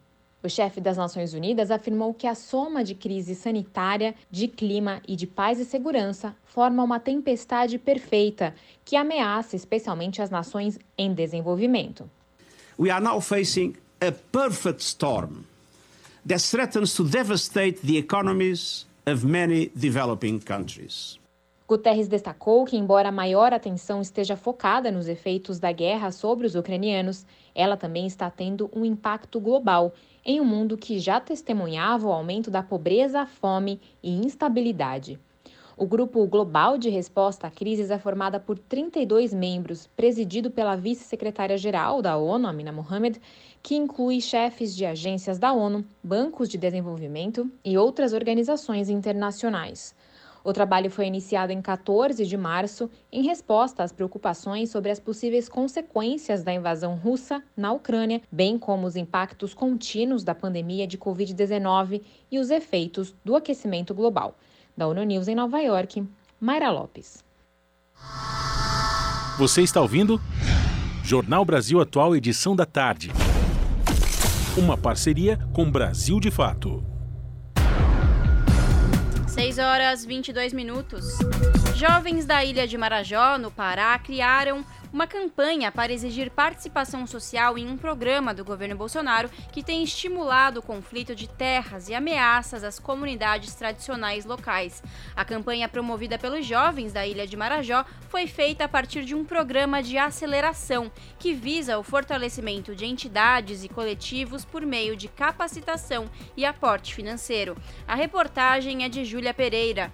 O chefe das Nações Unidas afirmou que a soma de crise sanitária, de clima e de paz e segurança forma uma tempestade perfeita que ameaça especialmente as nações em desenvolvimento. We are now facing a perfect storm that threatens to devastate the economies of many developing countries. Guterres destacou que, embora a maior atenção esteja focada nos efeitos da guerra sobre os ucranianos, ela também está tendo um impacto global em um mundo que já testemunhava o aumento da pobreza, fome e instabilidade. O Grupo Global de Resposta a Crises é formado por 32 membros, presidido pela vice-secretária-geral da ONU, Amina Mohamed, que inclui chefes de agências da ONU, bancos de desenvolvimento e outras organizações internacionais. O trabalho foi iniciado em 14 de março em resposta às preocupações sobre as possíveis consequências da invasão russa na Ucrânia, bem como os impactos contínuos da pandemia de Covid-19 e os efeitos do aquecimento global. Da ONU News em Nova York, Mayra Lopes. Você está ouvindo? Jornal Brasil Atual, edição da tarde. Uma parceria com Brasil de Fato. 6 horas 22 minutos. Jovens da ilha de Marajó, no Pará, criaram uma campanha para exigir participação social em um programa do governo Bolsonaro que tem estimulado o conflito de terras e ameaças às comunidades tradicionais locais. A campanha promovida pelos jovens da ilha de Marajó foi feita a partir de um programa de aceleração que visa o fortalecimento de entidades e coletivos por meio de capacitação e aporte financeiro. A reportagem é de Júlia Pereira.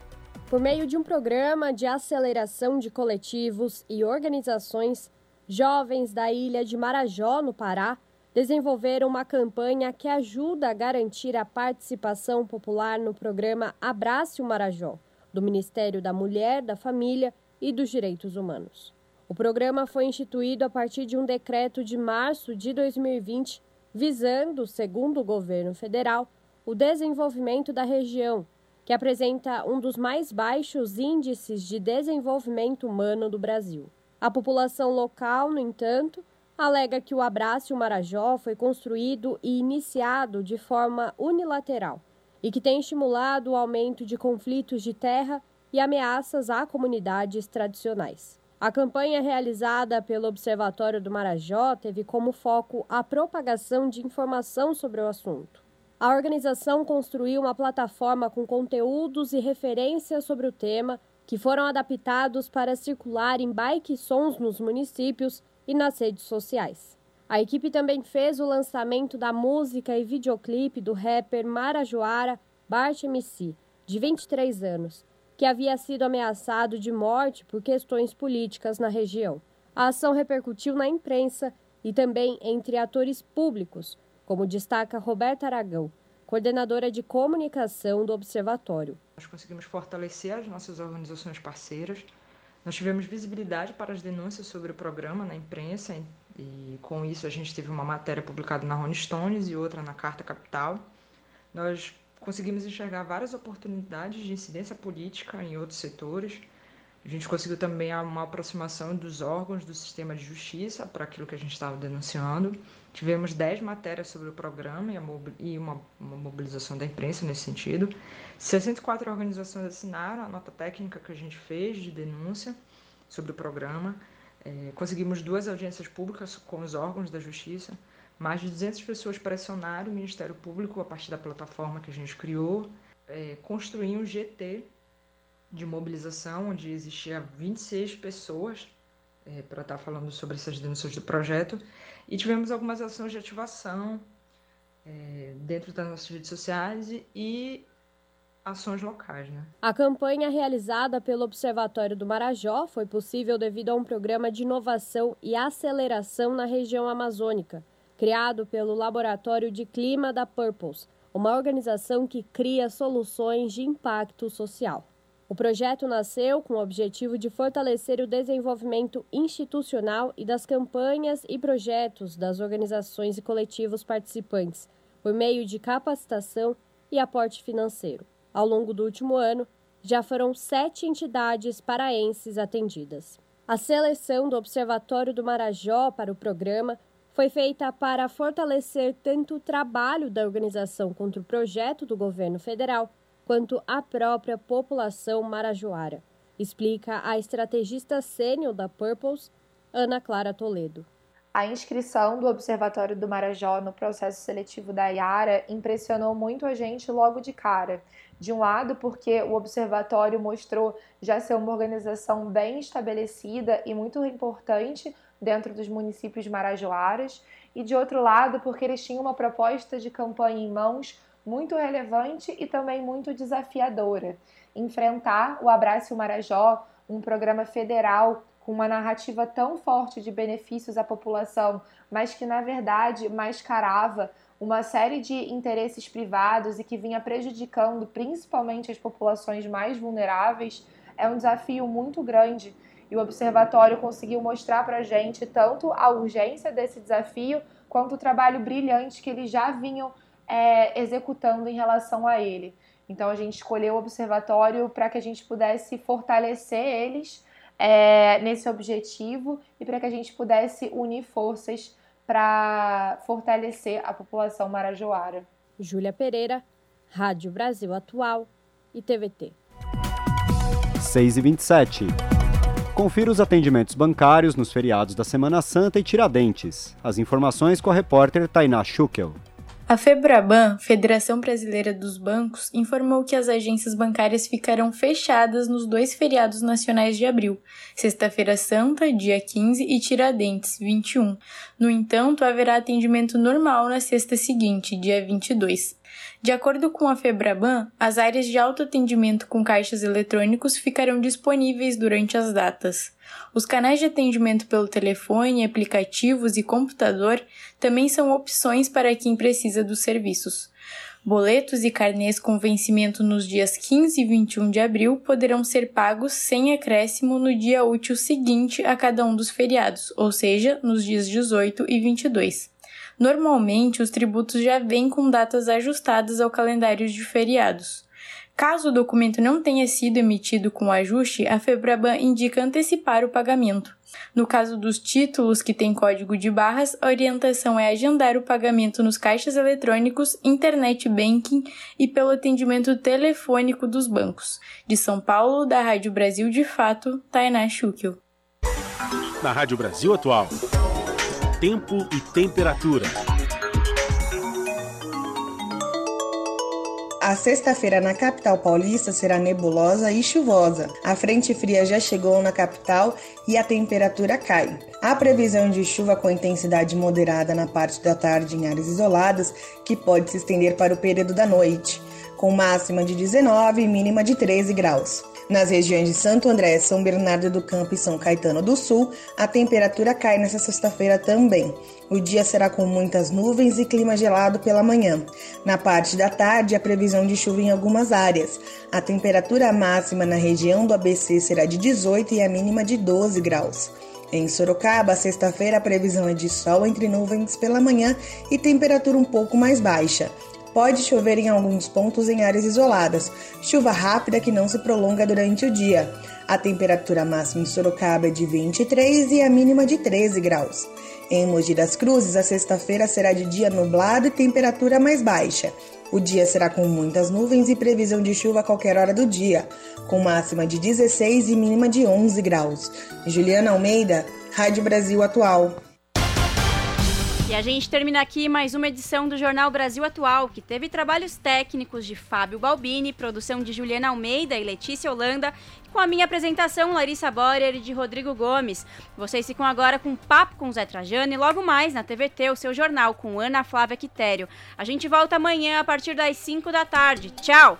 Por meio de um programa de aceleração de coletivos e organizações, jovens da ilha de Marajó, no Pará, desenvolveram uma campanha que ajuda a garantir a participação popular no programa Abrace o Marajó, do Ministério da Mulher, da Família e dos Direitos Humanos. O programa foi instituído a partir de um decreto de março de 2020, visando, segundo o governo federal, o desenvolvimento da região que apresenta um dos mais baixos índices de desenvolvimento humano do Brasil. A população local, no entanto, alega que o Abraço Marajó foi construído e iniciado de forma unilateral e que tem estimulado o aumento de conflitos de terra e ameaças a comunidades tradicionais. A campanha realizada pelo Observatório do Marajó teve como foco a propagação de informação sobre o assunto. A organização construiu uma plataforma com conteúdos e referências sobre o tema que foram adaptados para circular em bike sons nos municípios e nas redes sociais. A equipe também fez o lançamento da música e videoclipe do rapper Marajoara Bart MC, de 23 anos, que havia sido ameaçado de morte por questões políticas na região. A ação repercutiu na imprensa e também entre atores públicos, como destaca Roberta Aragão, coordenadora de comunicação do Observatório. Nós conseguimos fortalecer as nossas organizações parceiras, nós tivemos visibilidade para as denúncias sobre o programa na imprensa e com isso a gente teve uma matéria publicada na Rolling Stones e outra na Carta Capital. Nós conseguimos enxergar várias oportunidades de incidência política em outros setores. A gente conseguiu também uma aproximação dos órgãos do sistema de justiça para aquilo que a gente estava denunciando. Tivemos 10 matérias sobre o programa e uma, uma mobilização da imprensa nesse sentido. 64 organizações assinaram a nota técnica que a gente fez de denúncia sobre o programa. É, conseguimos duas audiências públicas com os órgãos da justiça. Mais de 200 pessoas pressionaram o Ministério Público, a partir da plataforma que a gente criou, é, construir um GT de mobilização, onde existia 26 pessoas é, para estar tá falando sobre essas denúncias do projeto. E tivemos algumas ações de ativação é, dentro das nossas redes sociais e, ações locais. Né? A campanha realizada pelo Observatório do Marajó foi possível devido a um programa de inovação e aceleração na região amazônica criado pelo Laboratório de Clima da Purpose, uma organização que cria soluções de impacto social. O projeto nasceu com o objetivo de fortalecer o desenvolvimento institucional e das campanhas e projetos das organizações e coletivos participantes, por meio de capacitação e aporte financeiro. Ao longo do último ano, já foram sete entidades paraenses atendidas. A seleção do Observatório do Marajó para o programa foi feita para fortalecer tanto o trabalho da organização contra o projeto do governo federal quanto a própria população marajoara, explica a estrategista sênior da Purpose, Ana Clara Toledo. A inscrição do Observatório do Marajó no processo seletivo da Iara impressionou muito a gente logo de cara. De um lado, porque o observatório mostrou já ser uma organização bem estabelecida e muito importante dentro dos municípios marajoaras, e de outro lado, porque eles tinham uma proposta de campanha em mãos muito relevante e também muito desafiadora. Enfrentar o Abraço Marajó, um programa federal com uma narrativa tão forte de benefícios à população, mas que na verdade mascarava uma série de interesses privados e que vinha prejudicando principalmente as populações mais vulneráveis, é um desafio muito grande e o observatório conseguiu mostrar para a gente tanto a urgência desse desafio quanto o trabalho brilhante que eles já vinham é, executando em relação a ele. Então a gente escolheu o observatório para que a gente pudesse fortalecer eles é, nesse objetivo e para que a gente pudesse unir forças para fortalecer a população marajoara. Júlia Pereira, Rádio Brasil Atual e TVT. 6 e 27 Confira os atendimentos bancários nos feriados da Semana Santa e Tiradentes. As informações com a repórter Tainá Schukel. A Febraban, Federação Brasileira dos Bancos, informou que as agências bancárias ficarão fechadas nos dois feriados nacionais de abril, Sexta-feira Santa, dia 15, e Tiradentes, 21. No entanto, haverá atendimento normal na sexta seguinte, dia 22. De acordo com a Febraban, as áreas de autoatendimento com caixas eletrônicos ficarão disponíveis durante as datas. Os canais de atendimento pelo telefone, aplicativos e computador também são opções para quem precisa dos serviços. Boletos e carnês com vencimento nos dias 15 e 21 de abril poderão ser pagos sem acréscimo no dia útil seguinte a cada um dos feriados, ou seja, nos dias 18 e 22. Normalmente, os tributos já vêm com datas ajustadas ao calendário de feriados. Caso o documento não tenha sido emitido com ajuste, a Febraban indica antecipar o pagamento. No caso dos títulos que têm código de barras, a orientação é agendar o pagamento nos caixas eletrônicos, internet banking e pelo atendimento telefônico dos bancos. De São Paulo, da Rádio Brasil de Fato, Tainá Schukel. Na Rádio Brasil Atual, tempo e temperatura. A sexta-feira na capital paulista será nebulosa e chuvosa. A frente fria já chegou na capital e a temperatura cai. Há previsão de chuva com intensidade moderada na parte da tarde em áreas isoladas, que pode se estender para o período da noite, com máxima de 19 e mínima de 13 graus. Nas regiões de Santo André, São Bernardo do Campo e São Caetano do Sul, a temperatura cai nesta sexta-feira também. O dia será com muitas nuvens e clima gelado pela manhã. Na parte da tarde, a previsão de chuva em algumas áreas. A temperatura máxima na região do ABC será de 18 e a mínima de 12 graus. Em Sorocaba, sexta-feira, a previsão é de sol entre nuvens pela manhã e temperatura um pouco mais baixa. Pode chover em alguns pontos em áreas isoladas, chuva rápida que não se prolonga durante o dia. A temperatura máxima em Sorocaba é de 23 e a mínima de 13 graus. Em Mogi das Cruzes, a sexta-feira será de dia nublado e temperatura mais baixa. O dia será com muitas nuvens e previsão de chuva a qualquer hora do dia, com máxima de 16 e mínima de 11 graus. Juliana Almeida, Rádio Brasil Atual. E a gente termina aqui mais uma edição do Jornal Brasil Atual, que teve trabalhos técnicos de Fábio Balbini, produção de Juliana Almeida e Letícia Holanda, com a minha apresentação Larissa Borer e de Rodrigo Gomes. Vocês ficam agora com Papo com Zé Trajano e logo mais na TVT, o seu jornal, com Ana Flávia Quitério. A gente volta amanhã a partir das 5 da tarde. Tchau!